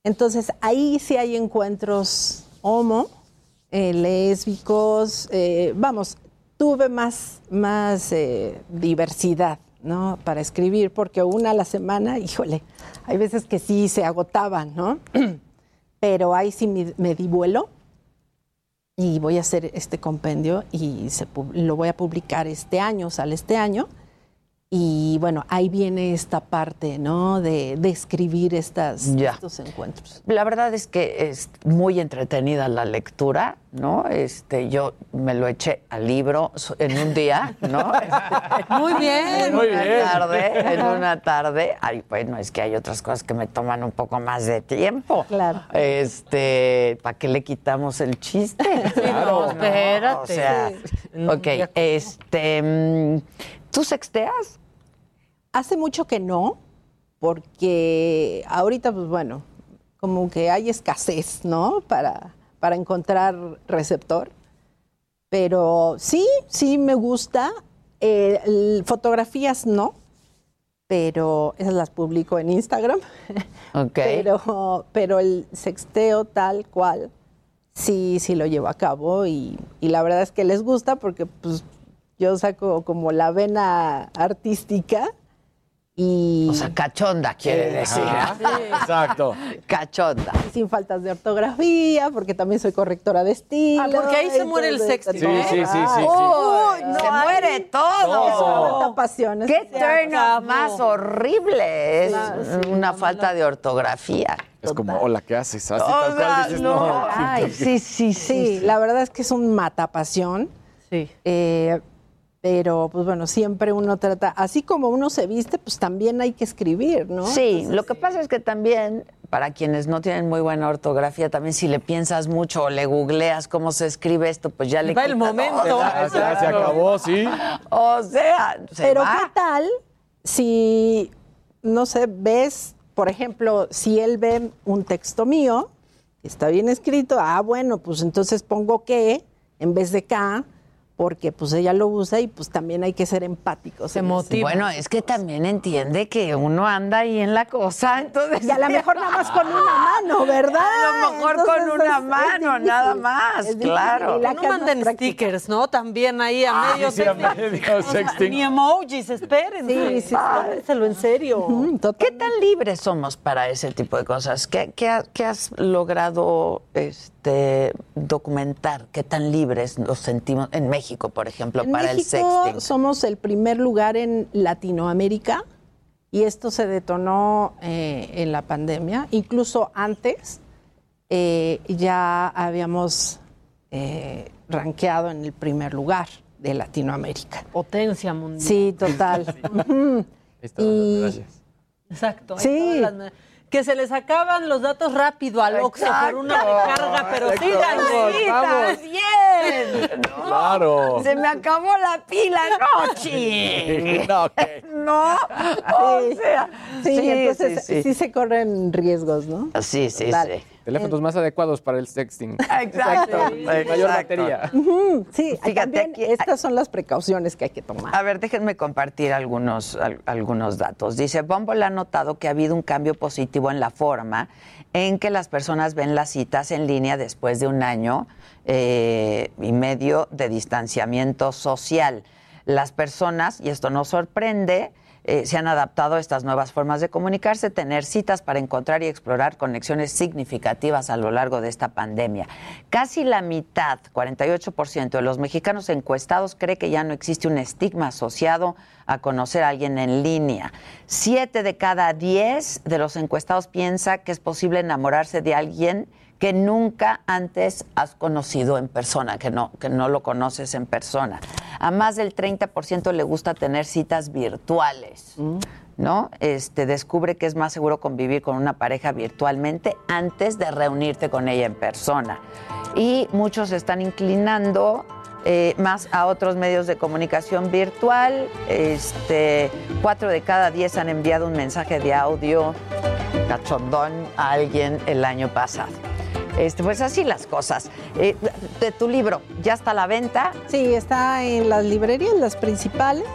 Entonces ahí sí hay encuentros homo, lésbicos, vamos, tuve más, más eh, diversidad, ¿no? Para escribir, porque una a la semana, híjole, hay veces que sí se agotaban, ¿no? Pero ahí sí me, di vuelo y voy a hacer este compendio y se lo voy a publicar este año, sale este año. Y bueno, ahí viene esta parte, ¿no? De, de escribir estas, Ya. estos encuentros. La verdad es que es muy entretenida la lectura, ¿no? Este, yo me lo eché al libro en un día, ¿no? Muy bien. En Muy una bien. tarde, en una tarde. Ay, bueno, es que hay otras cosas que me toman un poco más de tiempo. Claro. Este, ¿para qué le quitamos el chiste? no, espérate. O sea, No, ok, este, mm, ¿tú sexteas? Hace mucho que no, porque ahorita, pues bueno, como que hay escasez, ¿no? Para, para encontrar receptor. Pero sí, sí me gusta. Eh, el- fotografías no, pero esas las publico en Instagram. Ok. Pero, pero el sexteo tal cual, sí, sí lo llevo a cabo y, y la verdad es que les gusta porque pues yo saco como la vena artística y... O sea, cachonda quiere Eh, decir. ajá. Exacto. Cachonda. sin faltas de ortografía, porque también soy correctora de estilo. Ah, porque ahí se muere el entonces, sexting, Sí, sí, sí, sí, sí. Uy, no, se ahí- muere todo. Eso, cuánta pasión. eso Qué se turn acabó. off más horrible. Es sí, una falta de ortografía. Es como, hola, ¿qué haces? Así O tal sea, cual dices, no. no. Ay, sí, sí, sí. Sí, la verdad es que es un matapasión. Sí. Eh, pero, pues bueno, siempre uno trata, así como uno se viste, pues también hay que escribir, ¿no? Sí, lo que pasa es que también, para quienes no tienen muy buena ortografía, también si le piensas mucho o le googleas cómo se escribe esto, pues ya le Va el momento. Ya, ya se acabó, sí. O sea, se Pero va. ¿qué tal si, no sé, ves, por ejemplo, si él ve un texto mío, está bien escrito, ah, bueno, pues entonces pongo que en vez de K, porque pues ella lo usa y pues también hay que ser empáticos. Se motiva. Bueno, es que también entiende que uno anda ahí en la cosa, entonces... Y a lo mejor nada más con una mano, ¿verdad? A lo mejor con una mano, nada más, claro. No manden stickers, ¿no? También ahí a medio sí, a sexting. medio. Ni emojis, espérense. Sí, sí, Tómenselo en serio. ¿Qué tan libres somos para ese tipo de cosas? ¿Qué, qué qué has logrado este, documentar? ¿Qué tan libres nos sentimos en México, por ejemplo, En para México el sexting? somos el primer lugar en Latinoamérica y esto se detonó eh, en la pandemia. Incluso antes eh, ya habíamos eh, rankeado en el primer lugar de Latinoamérica. Potencia mundial. Sí, total. Está, Y- gracias. Exacto. ahí Sí. Que se les acaban los datos rápido al Oxxo por una recarga, pero sigan, bien! Claro. Se me acabó la pila, no, ching. No, ¿qué? No, o sea, Sí, entonces sí, sí, sí. se corren riesgos, ¿no? Sí, sí, Total. sí. Teléfonos más adecuados para el sexting. Exacto. Mayor batería. Sí, Fíjate, también aquí- estas son las precauciones que hay que tomar. A ver, déjenme compartir algunos, al- algunos datos. Dice, Bumble ha notado que ha habido un cambio positivo en la forma en que las personas ven las citas en línea después de un año eh, y medio de distanciamiento social. Las personas, y esto nos sorprende, eh, se han adaptado a estas nuevas formas de comunicarse, tener citas para encontrar y explorar conexiones significativas a lo largo de esta pandemia. Casi la mitad, 48% de los mexicanos encuestados cree que ya no existe un estigma asociado a conocer a alguien en línea. Siete de cada diez de los encuestados piensa que es posible enamorarse de alguien que nunca antes has conocido en persona, que no, que no lo conoces en persona. A más del 30% le gusta tener citas virtuales. ¿No? Este descubre que es más seguro convivir con una pareja virtualmente antes de reunirte con ella en persona. Y muchos están inclinando eh, más a otros medios de comunicación virtual. Este, cuatro de cada diez han enviado un mensaje de audio cachondón a alguien el año pasado. Este, pues así las cosas. Eh, de tu libro, ¿ya está a la venta? Sí, está en las librerías, las principales,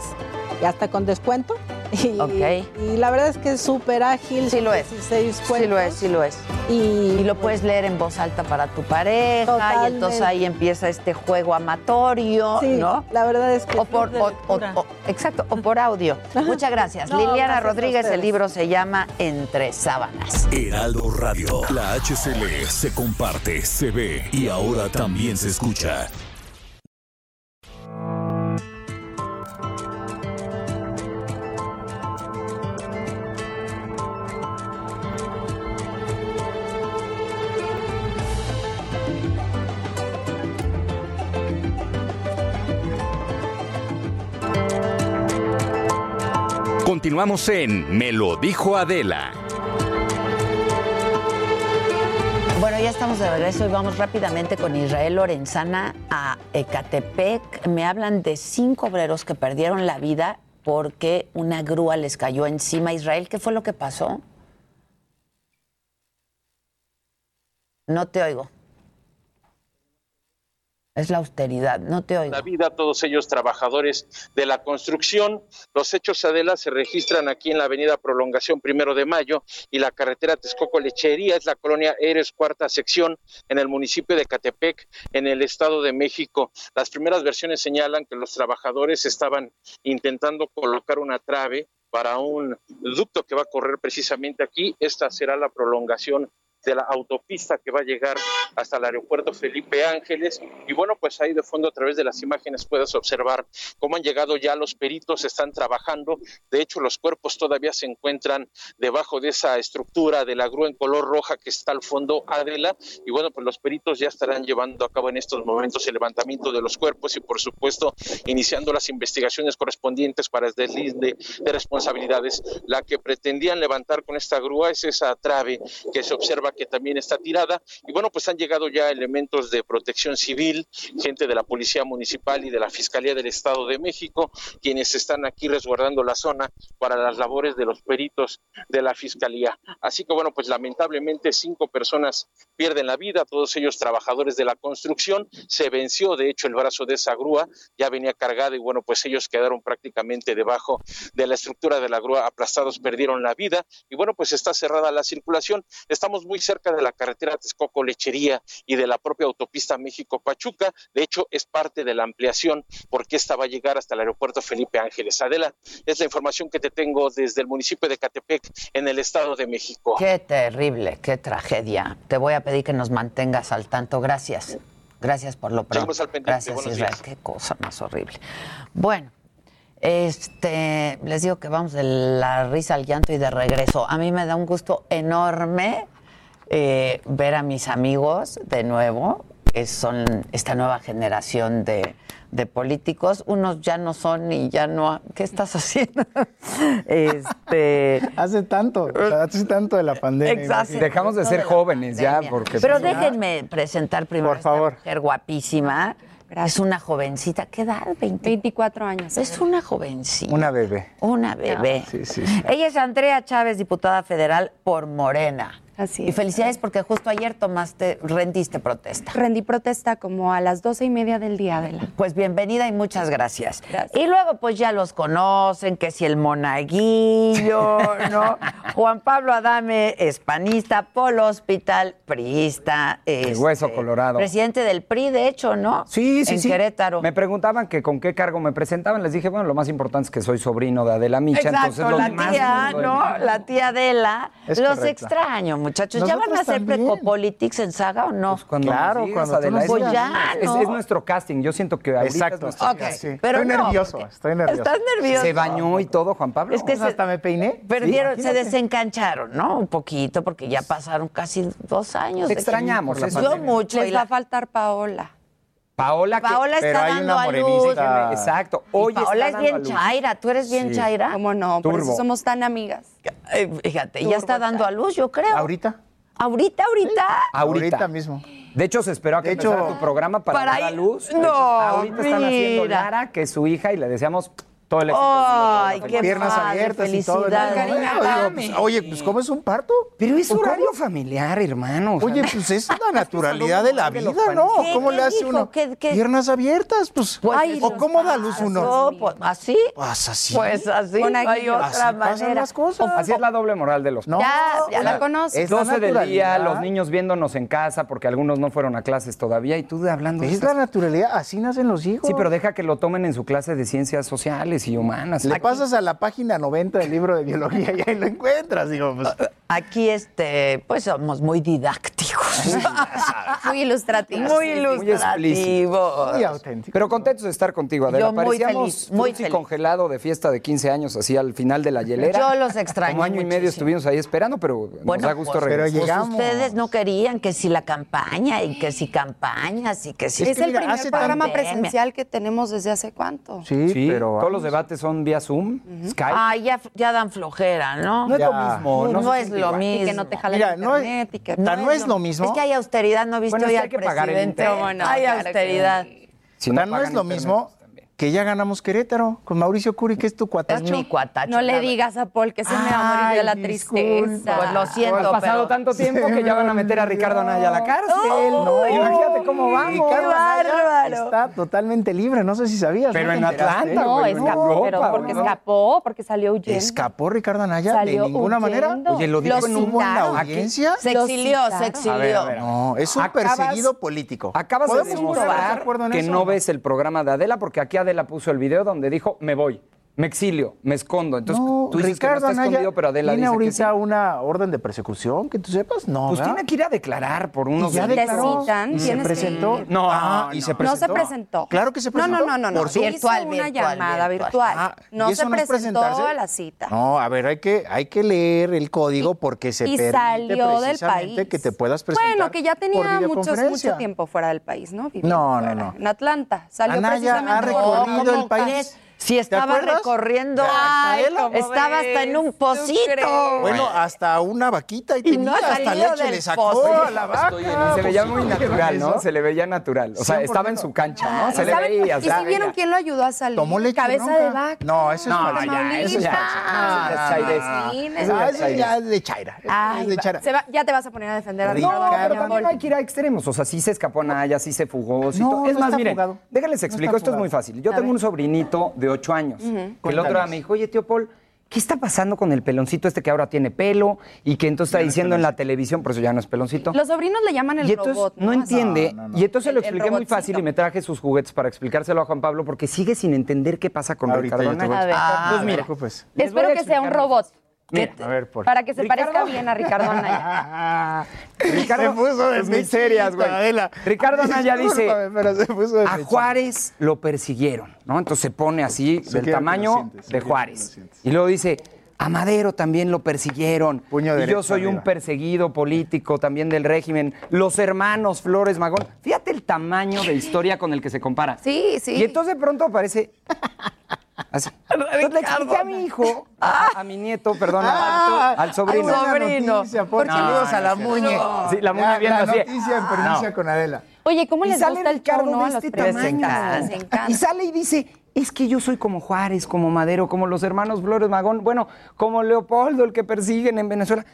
y hasta con descuento. Y, la verdad es que es súper ágil. Sí lo es. 16 Sí lo es, sí lo es. Y, lo puedes leer en voz alta para tu pareja y entonces ahí empieza este juego amatorio, Sí, ¿no? la verdad es que O por, de o- lectura. o- o- exacto, o por audio. Muchas gracias. No, Liliana gracias Rodríguez, el libro se llama Entre sábanas. Heraldo Radio. La HCL se comparte, se ve y ahora también se escucha. Continuamos en Me lo dijo Adela. Bueno, ya estamos de regreso y vamos rápidamente con Israel Lorenzana a Ecatepec. Me hablan de cinco obreros que perdieron la vida porque una grúa les cayó encima. Israel, ¿qué fue lo que pasó? No te oigo. Es la austeridad, no te oigo. la vida, todos ellos trabajadores de la construcción. Los hechos Adela se registran aquí en la avenida Prolongación Primero de Mayo y la carretera Texcoco Lechería, es la colonia Eres cuarta sección en el municipio de Catepec, en el Estado de México. Las primeras versiones señalan que los trabajadores estaban intentando colocar una trave para un ducto que va a correr precisamente aquí. Esta será la prolongación de la autopista que va a llegar hasta el aeropuerto Felipe Ángeles. Y bueno, pues ahí de fondo a través de las imágenes puedes observar cómo han llegado ya los peritos, están trabajando. De hecho, los cuerpos todavía se encuentran debajo de esa estructura de la grúa en color roja que está al fondo Adela. Y bueno, pues los peritos ya estarán llevando a cabo en estos momentos el levantamiento de los cuerpos y por supuesto iniciando las investigaciones correspondientes para el deslinde de responsabilidades. La que pretendían levantar con esta grúa es esa trave que se observa que también está tirada. Y bueno, pues han llegado ya elementos de protección civil, gente de la Policía Municipal y de la Fiscalía del Estado de México, quienes están aquí resguardando la zona para las labores de los peritos de la Fiscalía. Así que bueno, pues lamentablemente cinco personas pierden la vida, todos ellos trabajadores de la construcción. Se venció, de hecho, el brazo de esa grúa, ya venía cargada y bueno, pues ellos quedaron prácticamente debajo de la estructura de la grúa, aplastados, perdieron la vida. Y bueno, pues está cerrada la circulación. Estamos muy cerca de la carretera Texcoco Lechería y de la propia autopista México-Pachuca. De hecho, es parte de la ampliación porque esta va a llegar hasta el aeropuerto Felipe Ángeles. Adela, es la información que te tengo desde el municipio de Catepec, en el Estado de México. Qué terrible, qué tragedia. Te voy a pedir que nos mantengas al tanto. Gracias. Gracias por lo pronto. Gracias, Israel. Qué cosa más horrible. Bueno, este, les digo que vamos de la risa al llanto y de regreso. A mí me da un gusto enorme eh, ver a mis amigos de nuevo. que son esta nueva generación de, de políticos. Unos ya no son y ya no. ¿Qué estás haciendo? este. Hace tanto, hace tanto de la pandemia. Exacto. Dejamos de ser jóvenes ya porque... Pero pues, ya- déjenme presentar primero Por favor. a esta mujer guapísima. Es una jovencita. ¿Qué edad? 24 años. Es una jovencita. Una bebé. Una bebé. Sí, sí, sí. Ella es Andrea Chávez, diputada federal por Morena. Así es. Y felicidades porque justo ayer tomaste, rendiste protesta. Rendí protesta como a las doce y media del día, Adela. Pues bienvenida y muchas gracias. Y luego pues ya los conocen, que si el monaguillo, ¿no? Juan Pablo Adame, hispanista, Polo Hospital, priista. Este, el hueso colorado. Presidente del PRI, de hecho, ¿no? Sí, sí, en. Querétaro. Me preguntaban que con qué cargo me presentaban, les dije, bueno, lo más importante es que soy sobrino de Adela Micha. Exacto, entonces, la tía, ¿no? La tía Adela. Los correcta. extraño muchachos. ¿Ya van a hacer Precopolitics en Saga o no? Pues cuando claro, digas, cuando Adela, pues, pues es, nuestro casting. Yo siento que ahorita Exacto. Pero estoy no, nervioso, eh, estoy nervioso. ¿Estás nervioso? Se bañó y todo, Juan Pablo. Es que hasta me peiné. Perdieron, se desencancharon, ¿no? Un poquito, porque ya pasaron casi dos años. Te extrañamos. Mucho. Les va a faltar Paola. Paola, que, está dando a luz. Exacto. Paola es bien chaira, tú eres bien sí. chaira. ¿Cómo no? Turbo. Por eso somos tan amigas. Fíjate, ya está dando a luz, yo creo. ¿Ahorita? ¿Ahorita, ahorita? Ahorita. mismo. De hecho, se esperó a que empezara tu programa para, dar a luz. No, Ahorita mira. están haciendo Lara, que es su hija, y le deseamos todo el éxito. Ay, qué Piernas padre, abiertas y todo. Pues, Cariño, oye, pues ¿cómo es un parto? Pero es horario ¿cómo? familiar, hermano. Oye, pues es la naturalidad de la vida, ¿no? ¿Cómo le hace uno? ¿Qué. Piernas abiertas, pues. pues Ay, ¿O cómo da luz uno? Pues, ¿Así? Pues así. Pues así. Con hay otra así manera. Cosas. Pues, así es la doble moral de los no, Ya, ya la, la conoces. 12 del día, los niños viéndonos en casa porque algunos no fueron a clases todavía y tú hablando. Es la naturalidad, así nacen los hijos. Sí, pero deja que lo tomen en su clase de ciencias sociales y humanas. Le pasas a la página 90 del libro de biología y ahí lo encuentras, digo, pues. Ah, Aquí, este, pues somos muy didácticos. muy ilustrativos. Muy ilustrativos. Muy, auténticos. Pero contentos de estar contigo, Adela. Yo muy feliz, muy congelado de fiesta de 15 años, así al final de la hielera. Yo los extrañé Como año y medio estuvimos ahí esperando, pero bueno, nos da gusto pues, pues. Pero llegamos. Ustedes no querían que si la campaña y que si campañas y que si... Es, es el primer programa presencial que tenemos desde hace cuánto. Sí, sí pero... Todos los debates son vía Zoom, uh. Skype. Ah, ya, ya, dan flojera, ¿no? No es lo mismo. No, no, es lo que no te. Es, y que no es, lo, mismo. Es que hay austeridad, ¿no viste bueno, hay austeridad. Si no, no es lo mismo que ya ganamos Querétaro con Mauricio Curi, que es tu cuatacho. Es mi cuatacho. No le digas a Paul que se me va a la tristeza. Pues lo siento. pero Ha pasado tanto tiempo que ya van a meter a Ricardo Anaya a la cárcel. Oh, no, imagínate cómo va Ricardo Anaya está totalmente libre, no sé si sabías. Pero en Atlanta, No, escapó, Europa, pero porque no. escapó, porque salió huyendo. ¿Escapó Ricardo Anaya de ninguna huyendo. manera? Oye, lo dijo en una audiencia. Se exilió, se exilió. No, es un perseguido político. Acabas de demostrar que no ves el programa de Adela, porque aquí Adela la puso el video donde dijo, me voy me exilio, me escondo. Entonces, no, tú dices Ricardo que no está Anaya escondido, pero Adela ¿Tiene dice ahorita que sí. una orden de persecución que tú sepas? No. Pues ¿verdad? tiene que ir a declarar por unos. ¿Y ya declaró? Citan, ¿Se presentó? Que... No, ah, no, ¿y se presentó? No se presentó. Claro que se presentó. No, no, no, no. Por sí. virtual, hizo una virtual, llamada virtual. virtual. Ah, no se presentó a la cita. No, a ver, hay que, hay que leer el código y, porque se y permite salió del país. que te puedas presentar. Bueno, que ya tenía muchos, mucho tiempo fuera del país, ¿no? No, no, no. En Atlanta. Salió Anaya ha recorrido el país si estaba recorriendo, Ay, estaba hasta en un pocito. Bueno, hasta una vaquita y, y tenía, no hasta leche le sacó pozo. a la vaca. Se veía muy natural, ¿no? Se le veía natural. O sea, estaba en su cancha, ¿no? Se le veía. ¿Y si vieron quién lo ayudó a salir? Tomó leche Cabeza de vaca. No, eso es no, ya, eso ya. Ah, eso ya es de Chaira. Es de Chaira. Ya te vas a poner a defender a No, pero también hay que ir a extremos. O sea, sí se escapó Naya, sí se fugó. Es más, miren, déjenles explico, esto es muy fácil. Yo tengo un sobrinito de de 8 años. El otro día me dijo, oye, tío Paul, ¿qué está pasando con el peloncito este que ahora tiene pelo y que entonces está diciendo en la televisión, por eso ya no es peloncito? Los sobrinos le llaman el y robot. No, entiende. Y entonces el, lo expliqué muy fácil y me traje sus juguetes para explicárselo a Juan Pablo porque sigue sin entender qué pasa con Ricardo Anaya. Ah, pues mira, espero que sea un robot. A ver, por... Para que se parezca bien a Ricardo Anaya. Ricardo se puso de miserias, güey. Ricardo Anaya dice, a Juárez lo persiguieron, ¿no? Entonces se pone así, del tamaño de Juárez. Y luego dice, a Madero también lo persiguieron. Puño y yo soy un perseguido político también del régimen. Los hermanos Flores Magón. Fíjate el tamaño de historia con el que se compara. Sí, sí. Y entonces de pronto aparece Así. Entonces le expliqué a mi hijo, a, a mi nieto, perdón, Ah, al sobrino. hay buena noticia, por No, saludos a la no, muñe. Sí, la muñe viendo la así. noticia en No. con Adela. Oye, ¿cómo Y les sale gusta el show, no? A los este tamaño. Y sale y dice, es que yo soy como Juárez, como Madero, como los hermanos Flores Magón, bueno, como Leopoldo, el que persiguen en Venezuela.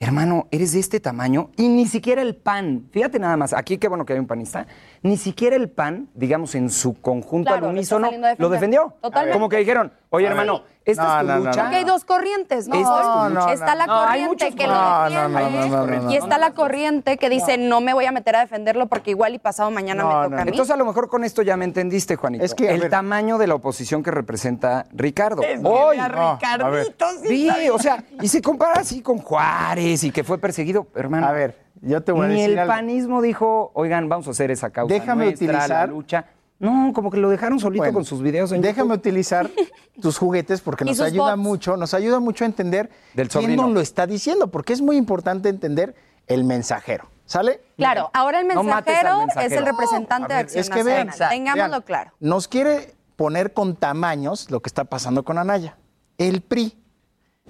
Hermano, eres de este tamaño y ni siquiera el PAN, fíjate nada más, aquí qué bueno que hay un panista, ni siquiera el PAN, digamos en su conjunto Claro, al lo unísono, defender. lo defendió. Totalmente. Como que dijeron, oye hermano, esta No, es tu no, no, lucha. Porque hay dos corrientes, ¿no? Esta es tu lucha. está la corriente que lo defiende No, no, no, no, no, no, y está la corriente que dice no. me voy a meter a defenderlo porque igual y pasado mañana me toca a mí. Entonces a lo mejor con esto ya me entendiste, Juanito. Es que, el ver. tamaño de la oposición que representa Ricardo. Es Hoy. Ricardito, Sí, sí. o sea, y se compara así con Juárez y que fue perseguido, hermano. A ver, yo te voy a Ni decir el algo. panismo dijo, oigan, vamos a hacer esa causa Déjame nuestra, la utilizar- lucha. No, como que lo dejaron solito Bueno, con sus videos en Déjame YouTube. utilizar tus juguetes porque nos ayuda bots. mucho, nos ayuda mucho a entender Del quién nos lo está diciendo, porque es muy importante entender el mensajero. ¿Sale? Claro, ahora el No mensajero, es el representante de Acción es que vean. Tengámoslo vean, claro. Nos quiere poner con tamaños lo que está pasando con Anaya. El PRI.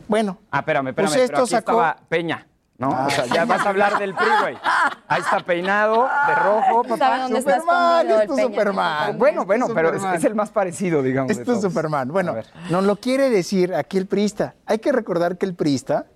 Bueno. Ah, espérame, espérame. Pues pero esto aquí sacó- estaba Peña, ¿no? Ah. O sea, ya vas a hablar del PRI, güey. Ahí está peinado, de rojo, papá. ¿Sabe dónde está Superman, escondido es tu? Superman. Bueno, bueno, Es tu pero es, Superman. es el más parecido, digamos. es todos. Superman. Bueno, nos lo quiere decir aquí el priista. Hay que recordar que el priista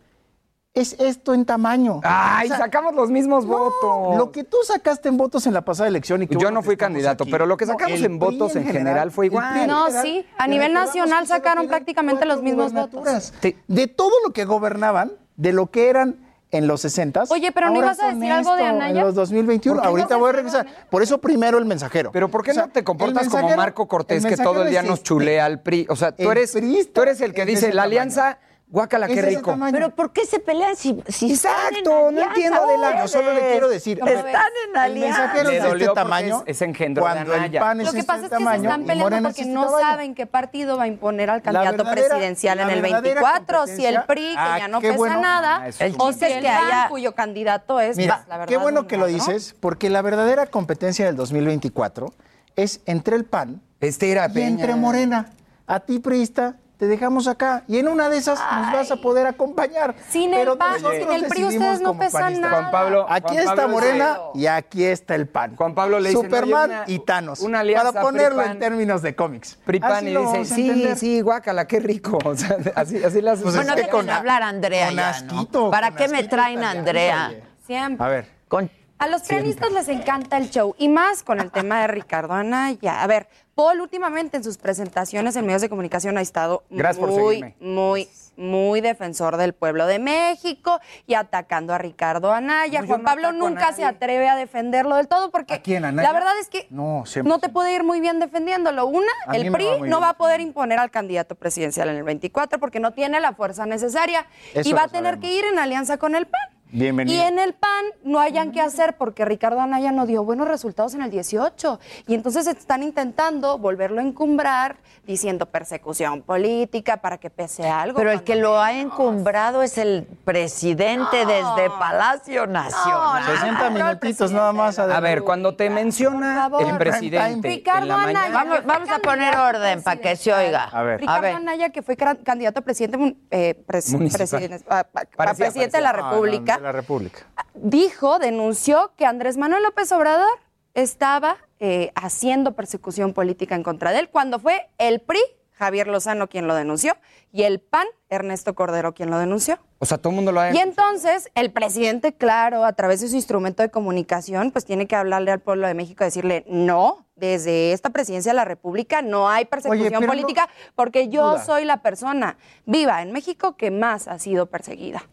es esto en tamaño. Ay, O sea, sacamos los mismos votos. Lo que tú sacaste en votos en la pasada elección y que Yo no fui candidato, aquí. pero lo que sacamos en votos en general fue igual. No, general, sí, a nivel nacional sacaron prácticamente los mismos votos. De todo lo que gobernaban, de lo que eran en los 60 Oye, pero ¿no ibas a decir algo de Anaya? En los 2021. ¿Por qué no Ahorita voy a regresar. Por eso primero el mensajero. Pero ¿por qué O sea, no te comportas como Marco Cortés, que todo el día nos chulea al PRI? O sea, tú eres, tú eres el que dice, la tamaño. Guácala, qué el rico. tamaño. Pero ¿por qué se pelean si, si están Exacto, en no entiendo, Adela. Yo solo le quiero decir. Están en El alianza. mensajero Le es de este tamaño. es- es engendro de cuando el pan es Lo que este pasa es que se están peleando porque es este no tamaño. saben qué partido va a imponer al candidato presidencial en el verdadera 24, si el PRI, que Ah, ya no pesa bueno. nada, Ah, eso o si el que haya- PAN, cuyo candidato es, Mira, la verdad, qué bueno que lo dices, porque la verdadera competencia del 2024 es entre el PAN Este era y Peña. entre Morena. A ti, priista, te dejamos acá. Y en una de esas nos vas a poder acompañar. Sin el Pero PAN, nosotros sin el PRI, ustedes no pesan nada. Juan Pablo. Aquí Juan está Pablo Morena dice- y aquí está el PAN. Juan Pablo le dice, Superman no, una- y Thanos. una alianza para ponerlo en términos de cómics. Pripan y dice, sí, sí, guácala, qué rico. O sea, así, así las Pues Bueno, es que dejen con- hablar Andrea con ya, ¿no? asquito, ¿Para con qué me traen Andrea? oye. Siempre. A ver. Con A los pianistas les encanta el show y más con el tema de Ricardo Anaya. A ver, Paul últimamente en sus presentaciones en medios de comunicación ha estado Gracias muy, muy, muy defensor del pueblo de México y atacando a Ricardo Anaya. No, Juan no Pablo nunca se atreve a defenderlo del todo porque ¿A quién, Anaya? la verdad es que No, siempre. no te puede ir muy bien defendiéndolo. Una, el PRI va no va a poder imponer al candidato presidencial en el 24 porque no tiene la fuerza necesaria Eso y va a tener sabemos. que ir en alianza con el PAN. Bienvenido. Y en el PAN no hayan qué hacer porque Ricardo Anaya no dio buenos resultados en el 18. Y entonces están intentando volverlo a encumbrar diciendo persecución política para que pese algo. Pero el que lo ha encumbrado es el presidente desde Palacio Nacional. 60 minutitos nada más. A Adela. ver, cuando te menciona el presidente Ricardo en la mañana... Anaya. Vamos, vamos a poner orden para que se oiga. A ver. Ricardo A ver. Anaya, que fue candidato a presidente, mun- eh, pres- presidente- a- a- a Parecía, presidente de la Ah, no, República, de la República. dijo, denunció que Andrés Manuel López Obrador estaba eh, haciendo persecución política en contra de él, cuando fue el PRI, Javier Lozano, quien lo denunció, y el PAN, Ernesto Cordero, quien lo denunció. O sea, todo el mundo lo ha Y entonces el presidente, claro, a través de su instrumento de comunicación, pues tiene que hablarle al pueblo de México, decirle, no, desde esta presidencia de la República no hay persecución no- política porque yo Duda. soy la persona viva en México que más ha sido perseguida.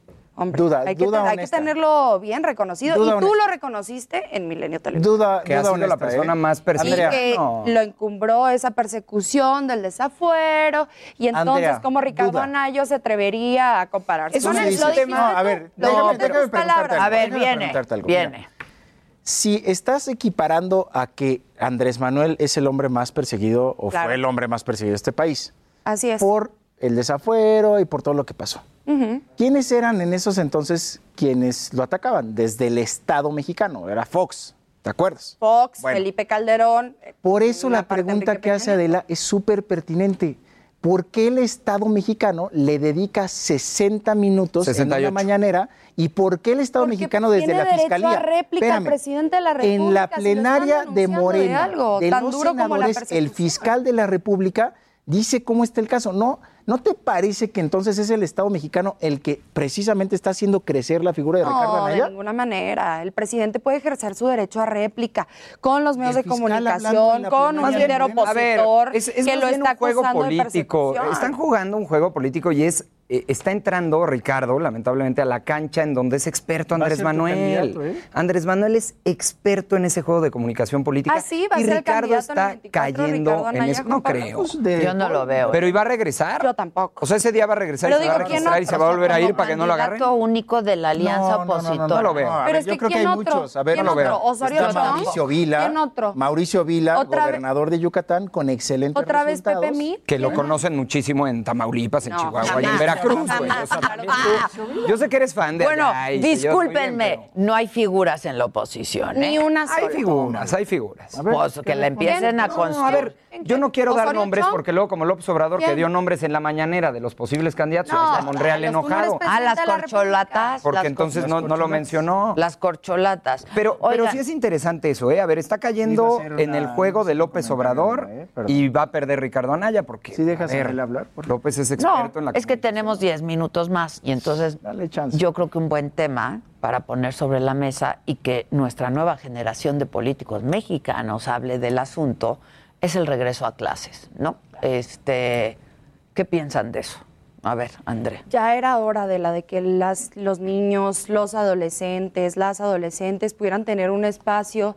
Hombre, Duda, hay, que, duda te- hay que honesta. tenerlo bien reconocido. Duda y tú honesta. lo reconociste en Milenio Televisión. Duda, que ha duda sido la honesta, persona ¿eh? más perseguida. Que no. lo encumbró esa persecución del desafuero. Y entonces, Andrea, como Ricardo duda. Anayo se atrevería a compararse dice- Lo dijiste no, a ver, lo déjame, déjame preguntarte palabras. algo. A ver, viene, algo. viene. Mira, Si estás equiparando a que Andrés Manuel es el hombre más perseguido o Claro. fue el hombre más perseguido de este país Así es. por el desafuero y por todo lo que pasó. ¿Quiénes eran en esos entonces quienes lo atacaban? Desde el Estado mexicano, era Fox, ¿te acuerdas? Fox, Bueno. Felipe Calderón. eh, Por eso la, pregunta que hace Peña. Adela es súper pertinente. ¿Por qué el Estado mexicano le dedica 60 minutos en 68. una mañanera? ¿Y por qué el Estado Porque mexicano desde la Fiscalía? a réplica al Espérame, presidente de la En la República, si lo están plenaria de Morena, algo de tan los duro como la senadores, el fiscal de la República dice cómo está el caso. No, ¿no te parece que entonces es el Estado mexicano el que precisamente está haciendo crecer la figura de Ricardo No, de Anaya? ninguna manera. El presidente puede ejercer su derecho a réplica con los medios de comunicación, con un líder de Morena. A ver, opositor es, es que lo está un juego acusando de político. persecución. Están jugando un juego político y es eh, está entrando Ricardo, lamentablemente, a la cancha en donde es experto Andrés Manuel. ¿eh? Andrés Manuel es experto en ese juego de comunicación política. Ah, sí, va a y ser Ricardo el está 24, cayendo Ricardo en eso. No creo. Pues de- Yo no lo veo. Pero iba a regresar. Yo tampoco. O sea, ese día va a regresar Pero y se va a digo, ¿quién registrar y se va a volver a ir para que no lo agarren. Candidato único de la alianza No, no, no, no, opositora. No lo veo. a Pero ver, es yo que creo que ¿quién hay otro? muchos. A ver, ¿Quién no lo veo. ¿Osorio? Mauricio Vila. ¿Quién otro? Mauricio Vila, ¿Otra vez- gobernador de Yucatán, con excelentes ¿Otra vez. Pepe Mit? Que lo conocen muchísimo en Tamaulipas, en No, Chihuahua y en jamás, Veracruz, jamás, güey. O sea, claro también tú- yo sé que eres fan de Bueno, allá y que yo estoy bien, discúlpenme, no hay figuras en la oposición. ¿eh? Ni una Hay sola. figuras, hay figuras. Pues que la empiecen a No, a construir. ver, yo no quiero dar ¿Osorio nombres porque luego como López Obrador que dio nombres en la mañanera de los posibles candidatos, No, está Monreal enojado. Ah, las corcholatas. Porque las entonces cor- no, no lo mencionó. Las corcholatas. Pero, pero sí es interesante eso, ¿eh? A ver, está cayendo en una- el juego de López Obrador ¿eh? Y va a perder Ricardo Anaya porque. Sí, dejas a ver, hablar. López es experto en la es que tenemos 10 minutos más y entonces Dale chance. yo creo que un buen tema para poner sobre la mesa y que nuestra nueva generación de políticos mexicanos hable del asunto es el regreso a clases, ¿no? Este, ¿qué piensan de eso? A ver, André. Ya era hora de la de que las, los niños, los adolescentes, las adolescentes pudieran tener un espacio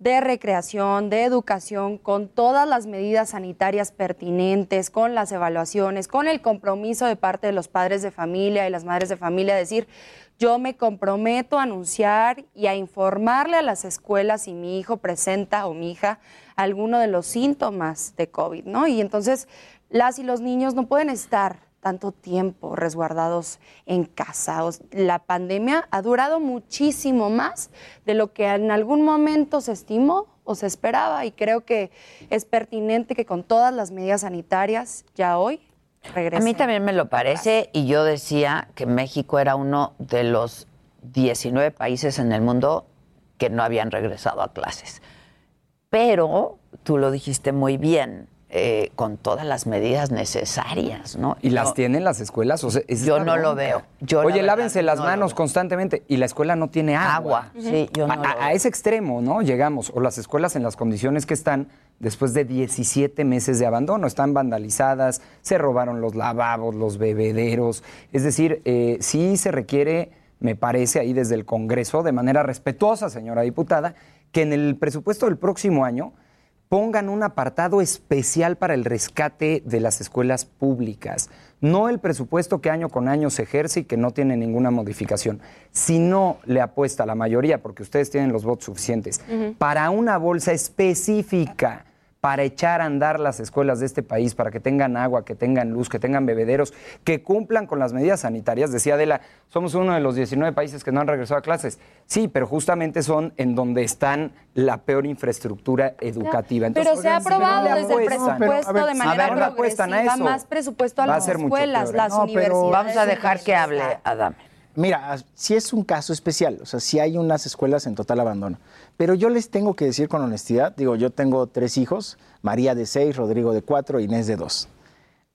de recreación, de educación, con todas las medidas sanitarias pertinentes, con las evaluaciones, con el compromiso de parte de los padres de familia y las madres de familia, decir, yo me comprometo a anunciar y a informarle a las escuelas si mi hijo presenta o mi hija alguno de los síntomas de COVID, ¿no? Y entonces las y los niños no pueden estar tanto tiempo resguardados en casa. La pandemia ha durado muchísimo más de lo que en algún momento se estimó o se esperaba y creo que es pertinente que con todas las medidas sanitarias ya hoy A regresen. mí también me lo parece y yo decía que México era uno de los 19 países en el mundo que no habían regresado a clases. Pero tú lo dijiste muy bien, eh, con todas las medidas necesarias, ¿no? Y las tienen las escuelas. o sea, es Yo no lo veo. Yo, la Oye, verdad, lávense las no manos constantemente y la escuela no tiene agua. Agua, sí, yo no a, lo ese extremo, ¿no? Llegamos. O las escuelas en las condiciones que están después de 17 meses de abandono. Están vandalizadas, se robaron los lavabos, los bebederos. Es decir, eh, sí se requiere, me parece, ahí desde el Congreso, de manera respetuosa, señora diputada, que en el presupuesto del próximo año pongan un apartado especial para el rescate de las escuelas públicas. No el presupuesto que año con año se ejerce y que no tiene ninguna modificación. Si no le apuesta la mayoría, porque ustedes tienen los votos suficientes, para una bolsa específica para echar a andar las escuelas de este país, para que tengan agua, que tengan luz, que tengan bebederos, que cumplan con las medidas sanitarias. Decía Adela, somos uno de los 19 países que no han regresado a clases. Sí, pero justamente son en donde están la peor infraestructura educativa. Pero se ha si aprobado desde el presupuesto pero, a ver, de a manera ver, a eso. más presupuesto a Va las escuelas, peor, ¿eh? las No, pero- universidades. Vamos a dejar que hable Adame. Mira, si es un caso especial, o sea, si hay unas escuelas en total abandono. Pero yo les tengo que decir con honestidad, digo, yo tengo tres hijos, María de seis, Rodrigo de cuatro, Inés de dos.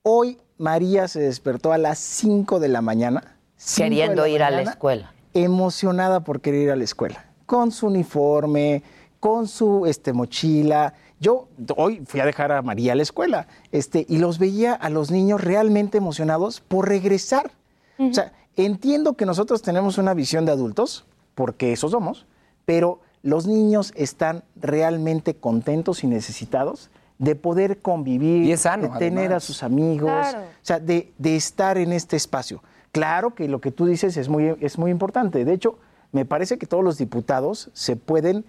Hoy María se despertó a las 5 de la mañana. Queriendo ir a la escuela. Emocionada por querer ir a la escuela, con su uniforme, con su este, mochila. Yo hoy fui a dejar a María a la escuela este, y los veía a los niños realmente emocionados por regresar. O sea, entiendo que nosotros tenemos una visión de adultos, porque eso somos, pero los niños están realmente contentos y necesitados de poder convivir, Y es sano, de tener además. a sus amigos, Claro. o sea, de, de estar en este espacio. Claro que lo que tú dices es muy, es muy importante. De hecho, me parece que todos los diputados se pueden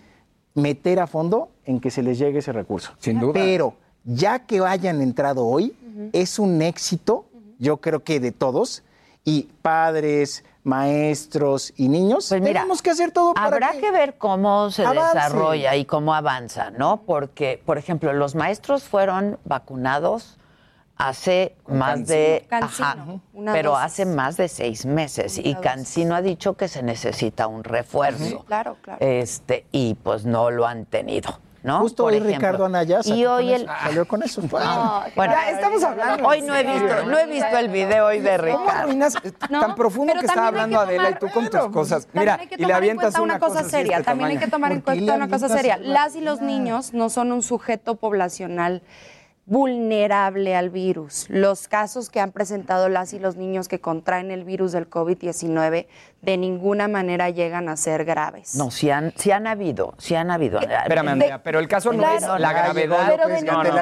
meter a fondo en que se les llegue ese recurso. Sin duda. Pero ya que hayan entrado hoy, es un éxito, yo creo que de todos, y padres, maestros y niños, Pues mira, tenemos que hacer todo para Habrá que ver cómo se avance. desarrolla y cómo avanza, ¿no? Porque, por ejemplo, los maestros fueron vacunados hace más de... Cancino, Ajá, una pero dosis. hace más de seis meses. Y dosis. Cancino ha dicho que se necesita un refuerzo. Claro, claro. Este, y pues no lo han tenido. Justo hoy. Ricardo Anaya salió, hoy con, eso. No, bueno, ya estamos hablando. Hoy no he visto, no he visto el video hoy de Ricardo. ¿Cómo eh, tan profundo que estaba hablando Adela y tú con tus cosas? Mira, y le avientas una cosa seria. También hay que tomar en cuenta una cosa seria. Las y los niños no son un sujeto poblacional vulnerable al virus. Los casos que han presentado las y los niños que contraen el virus del COVID-19 de ninguna manera llegan a ser graves. No, si han, si han habido, si han habido. Eh, espérame, Andrea, pero el caso no es la gravedad. Pues, de no, no,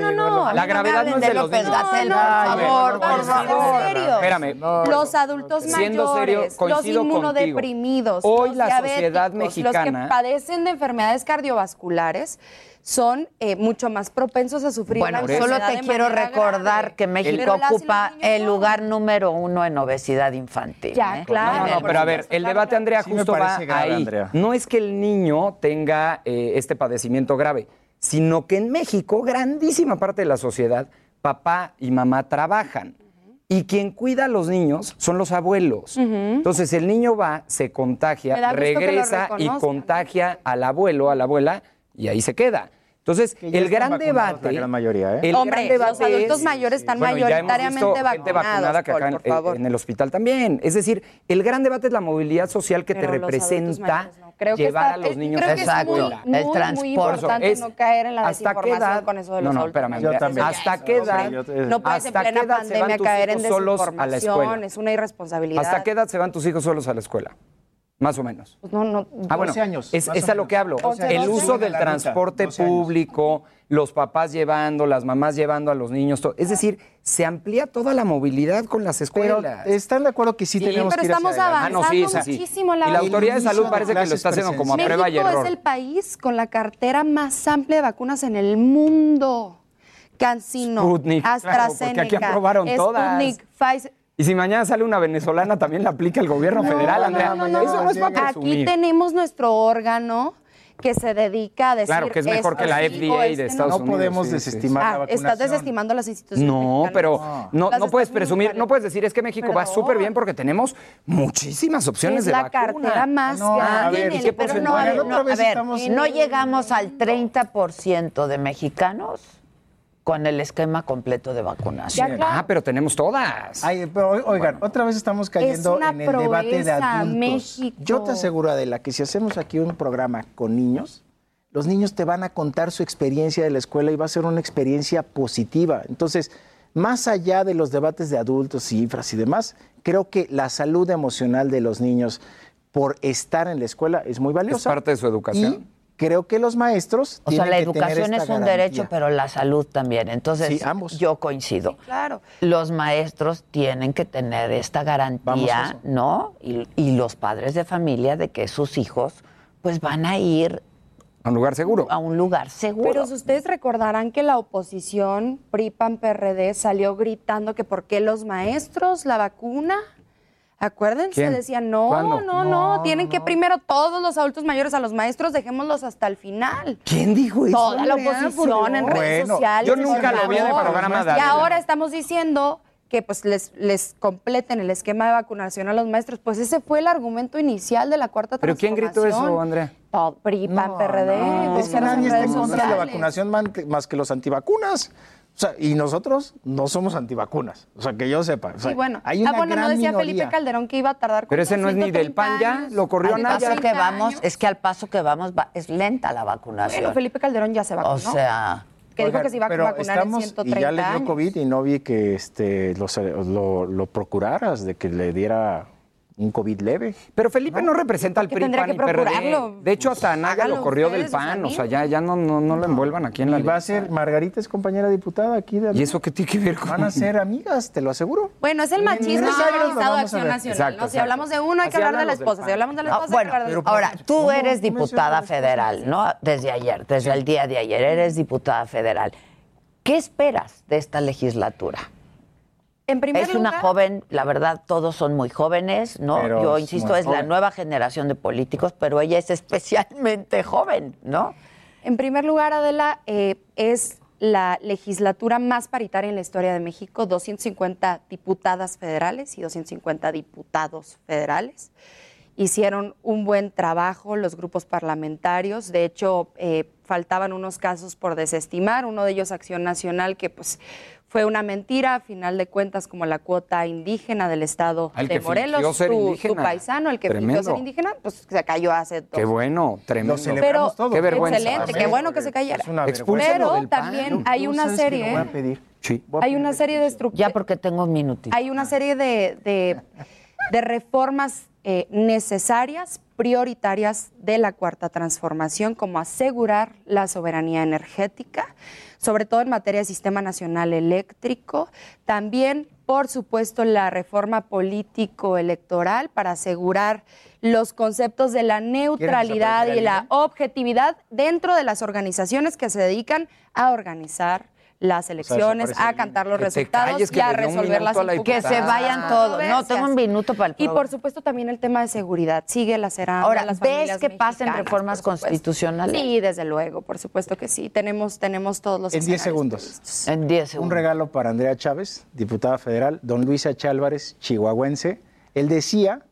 no, no, no, La gravedad no de los niños. Por favor, por favor. Espérame. Los adultos mayores, los inmunodeprimidos, Hoy la. Los que padecen de enfermedades cardiovasculares son eh, mucho más propensos a sufrir bueno, solo te quiero recordar que México ocupa el lugar número uno en obesidad infantil. Ya, ¿eh? claro. No, no, pero a ver, el debate, Andrea, justo va ahí. Andrea. No es que el niño tenga eh, este padecimiento grave, sino que en México, grandísima parte de la sociedad, papá y mamá trabajan. Y quien cuida a los niños son los abuelos. Entonces el niño va, se contagia, regresa y contagia al abuelo, a la abuela, y ahí se queda. Entonces, el gran debate. La gran mayoría, ¿eh? El Hombre, gran debate los adultos es, mayores están mayoritariamente ya hemos vacunados. Gente vacunada que acá por, por en, en, el hospital también. Es decir, el gran debate es la movilidad social que Pero te representa no. creo llevar que está, a los niños creo que Exacto. Es muy, muy, el transporte. Muy importante es, no caer en la hasta desinformación con eso de los no, no, espérame, yo también. Hasta qué edad. No puedes en plena pandemia caer en desinformación. Es una irresponsabilidad. ¿Hasta qué edad se van tus hijos solos a la escuela? Más o menos. Pues no, no, ah, bueno, años. Es, es a lo que hablo. El uso del transporte público, los papás llevando, las mamás llevando a los niños. Es decir, se amplía toda la movilidad con las escuelas. ¿Están de acuerdo que sí, sí tenemos que ir avanzando ah, no, sí, sí. muchísimo. La y la Autoridad de Salud parece que lo está haciendo como a México prueba y error. es el país con la cartera más amplia de vacunas en el mundo. Cancino, Sputnik, AstraZeneca, claro, aquí aprobaron Sputnik, todas. Pfizer. Y si mañana sale una venezolana, también la aplica el gobierno no, federal, Andrea. No, no, Eso no es para. Aquí tenemos nuestro órgano que se dedica a decir Claro, que es mejor que la FDA este de Estados Unidos. No podemos sí, desestimar sí. la. Ah, estás desestimando las instituciones No, mexicanas. pero no, no puedes presumir, no puedes decir es que México Perdón. va súper bien porque tenemos muchísimas opciones es de vacuna. Es la cartera más no, grande en el... Pero no, a ver, no, a ver, no llegamos al 30% de mexicanos con el esquema completo de vacunación. Ah, pero tenemos todas. Ay, pero oigan, otra vez estamos cayendo en el debate de adultos. México. Yo te aseguro, Adela, que si hacemos aquí un programa con niños, los niños te van a contar su experiencia de la escuela y va a ser una experiencia positiva. Entonces, más allá de los debates de adultos, cifras y demás, creo que la salud emocional de los niños por estar en la escuela es muy valiosa. Es parte de su educación. Y creo que los maestros. O sea, la educación es un derecho, pero la salud también. Entonces, ambos. yo coincido. Claro. Los maestros tienen que tener esta garantía, ¿no? Y, y, los padres de familia de que sus hijos, pues van a ir. A un lugar seguro. A un lugar seguro. Pero ustedes recordarán que la oposición, PRI, PAN, PRD, salió gritando que por qué los maestros, la vacuna. Acuérdense, ¿Quién? decían, no, no, no, tienen que primero todos los adultos mayores a los maestros, dejémoslos hasta el final. ¿Quién dijo eso? Toda la oposición en redes sociales. Yo nunca lo vi en el programa de Y ahora estamos diciendo que pues les, les completen el esquema de vacunación a los maestros. Pues ese fue el argumento inicial de la cuarta ¿Pero quién gritó eso, Andrea? PRI, PAN, no, PRD. No, es que nadie está en contra de la vacunación más que los antivacunas. O sea, y nosotros no somos antivacunas, o sea, que yo sepa. Sí, bueno. Hay una ah, bueno, gran no decía minoría. Felipe Calderón que iba a tardar. Pero ese no es ni del PAN ya, lo corrió al paso que vamos, es que al paso que vamos es lenta la vacunación. Bueno, Felipe Calderón ya se vacunó. O sea... Que dijo que se iba a pero vacunar estamos, en 130 y ya le dio. COVID y no vi que este, lo, lo procuraras, de que le diera un COVID leve. Pero Felipe no, representa al PRI, PAN que y PRD. De hecho, hasta Naga lo corrió del PAN. O sea, ya, ya no, no, no lo envuelvan aquí en la Y va a ser, Margarita es compañera diputada aquí de... ¿Y eso qué tiene que ver con...? Van a ser amigas, te lo aseguro. Bueno, es el machismo que ha realizado Acción Nacional. Exacto. Si hablamos de uno, hay que hablar de la esposa. Si hablamos de la ah, esposa, bueno, hay que hablar de la Ahora, tú eres diputada federal, ¿no? Desde ayer, desde el día de ayer, eres diputada federal. ¿Qué esperas de esta legislatura? Es una joven, la verdad, todos son muy jóvenes, ¿no? Yo insisto, es la nueva generación de políticos, pero ella es especialmente joven, ¿no? En primer lugar, Adela, eh, es la legislatura más paritaria en la historia de México, 250 diputadas federales y 250 diputados federales. Hicieron un buen trabajo los grupos parlamentarios, de hecho, eh, faltaban unos casos por desestimar, uno de ellos Acción Nacional, que pues fue una mentira, a final de cuentas, como la cuota indígena del estado el de que Morelos, ser tu, paisano, el que Tremendo. fingió ser indígena, pues se cayó hace dos Qué bueno, tremendo. pero Qué vergüenza. excelente, qué bueno que se cayera. Pero del PAN. también hay una serie, Sí. hay una serie de estructuras. Ya porque tengo un minutito. Hay una serie de, de- de reformas eh, necesarias, prioritarias de la cuarta transformación, como asegurar la soberanía energética, sobre todo en materia de sistema nacional eléctrico. También, por supuesto, la reforma político-electoral para asegurar los conceptos de la neutralidad y la objetividad dentro de las organizaciones que se dedican a organizar las elecciones, a cantar los resultados calles, y a resolver las la. Que se vayan todos. No, tengo un minuto para el Y por supuesto también el tema de seguridad. Sigue lacerando Ahora, a las ¿ves que pasen reformas constitucionales? Sí, desde luego, por supuesto que sí. Tenemos, tenemos todos los En 10 escenarios segundos. En 10 Un regalo para Andrea Chávez, diputada federal, don Luis H. Álvarez, chihuahuense. Él decía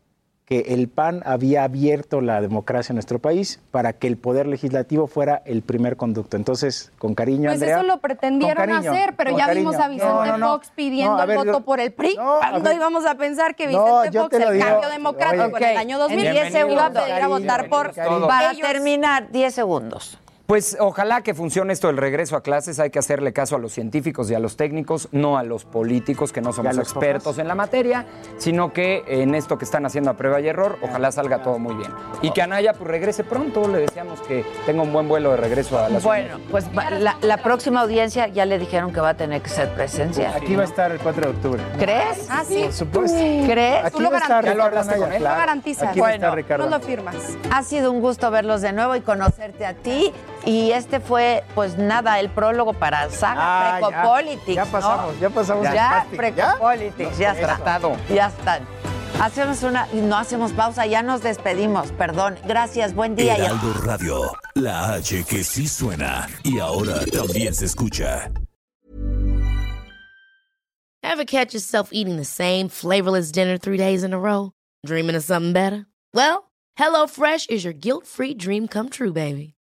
que el PAN había abierto la democracia en nuestro país para que el poder legislativo fuera el primer conducto. Entonces, con cariño, Pues Andrea. eso lo pretendieron cariño, hacer, pero ya cariño. vimos a Vicente No, no, no. Fox pidiendo No, a ver, el voto yo- por el PRI. ¿Cuándo ver. íbamos a pensar que No, Vicente yo Fox, te lo el digo. cambio democrático en el año 2000, en 10 iba a pedir a votar por Para ellos? terminar, 10 segundos. Pues ojalá que funcione esto del regreso a clases. Hay que hacerle caso a los científicos y a los técnicos, no a los políticos que no somos los expertos en la materia, sino que en esto que están haciendo a prueba y error, ojalá salga todo muy bien. Y que Anaya pues regrese pronto. Le deseamos que tenga un buen vuelo de regreso a la ciudad. Bueno, pues la, la próxima audiencia ya le dijeron que va a tener que ser presencial. Aquí va a estar el 4 de octubre. ¿Crees? Ah, sí. Por supuesto. ¿Crees? Aquí va a estar ¿Ya lo él? Lo claro. garantizas. Aquí va a estar Bueno. No lo firmas. Ha sido un gusto verlos de nuevo y conocerte a ti. Y este fue, pues nada, el prólogo para Saga Ah, ya. Precopolitics. Ya pasamos, ya pasamos Ya, casting. Precopolitics, ya, Los está. tratado. Ya están. Hacemos una, no hacemos pausa, ya nos despedimos, perdón. Gracias, buen día. Heraldo Radio, la H que sí suena y ahora también se escucha. Ever catch yourself eating the same flavorless dinner three days in a row? Dreaming of something better? Well, HelloFresh is your guilt-free dream come true, baby.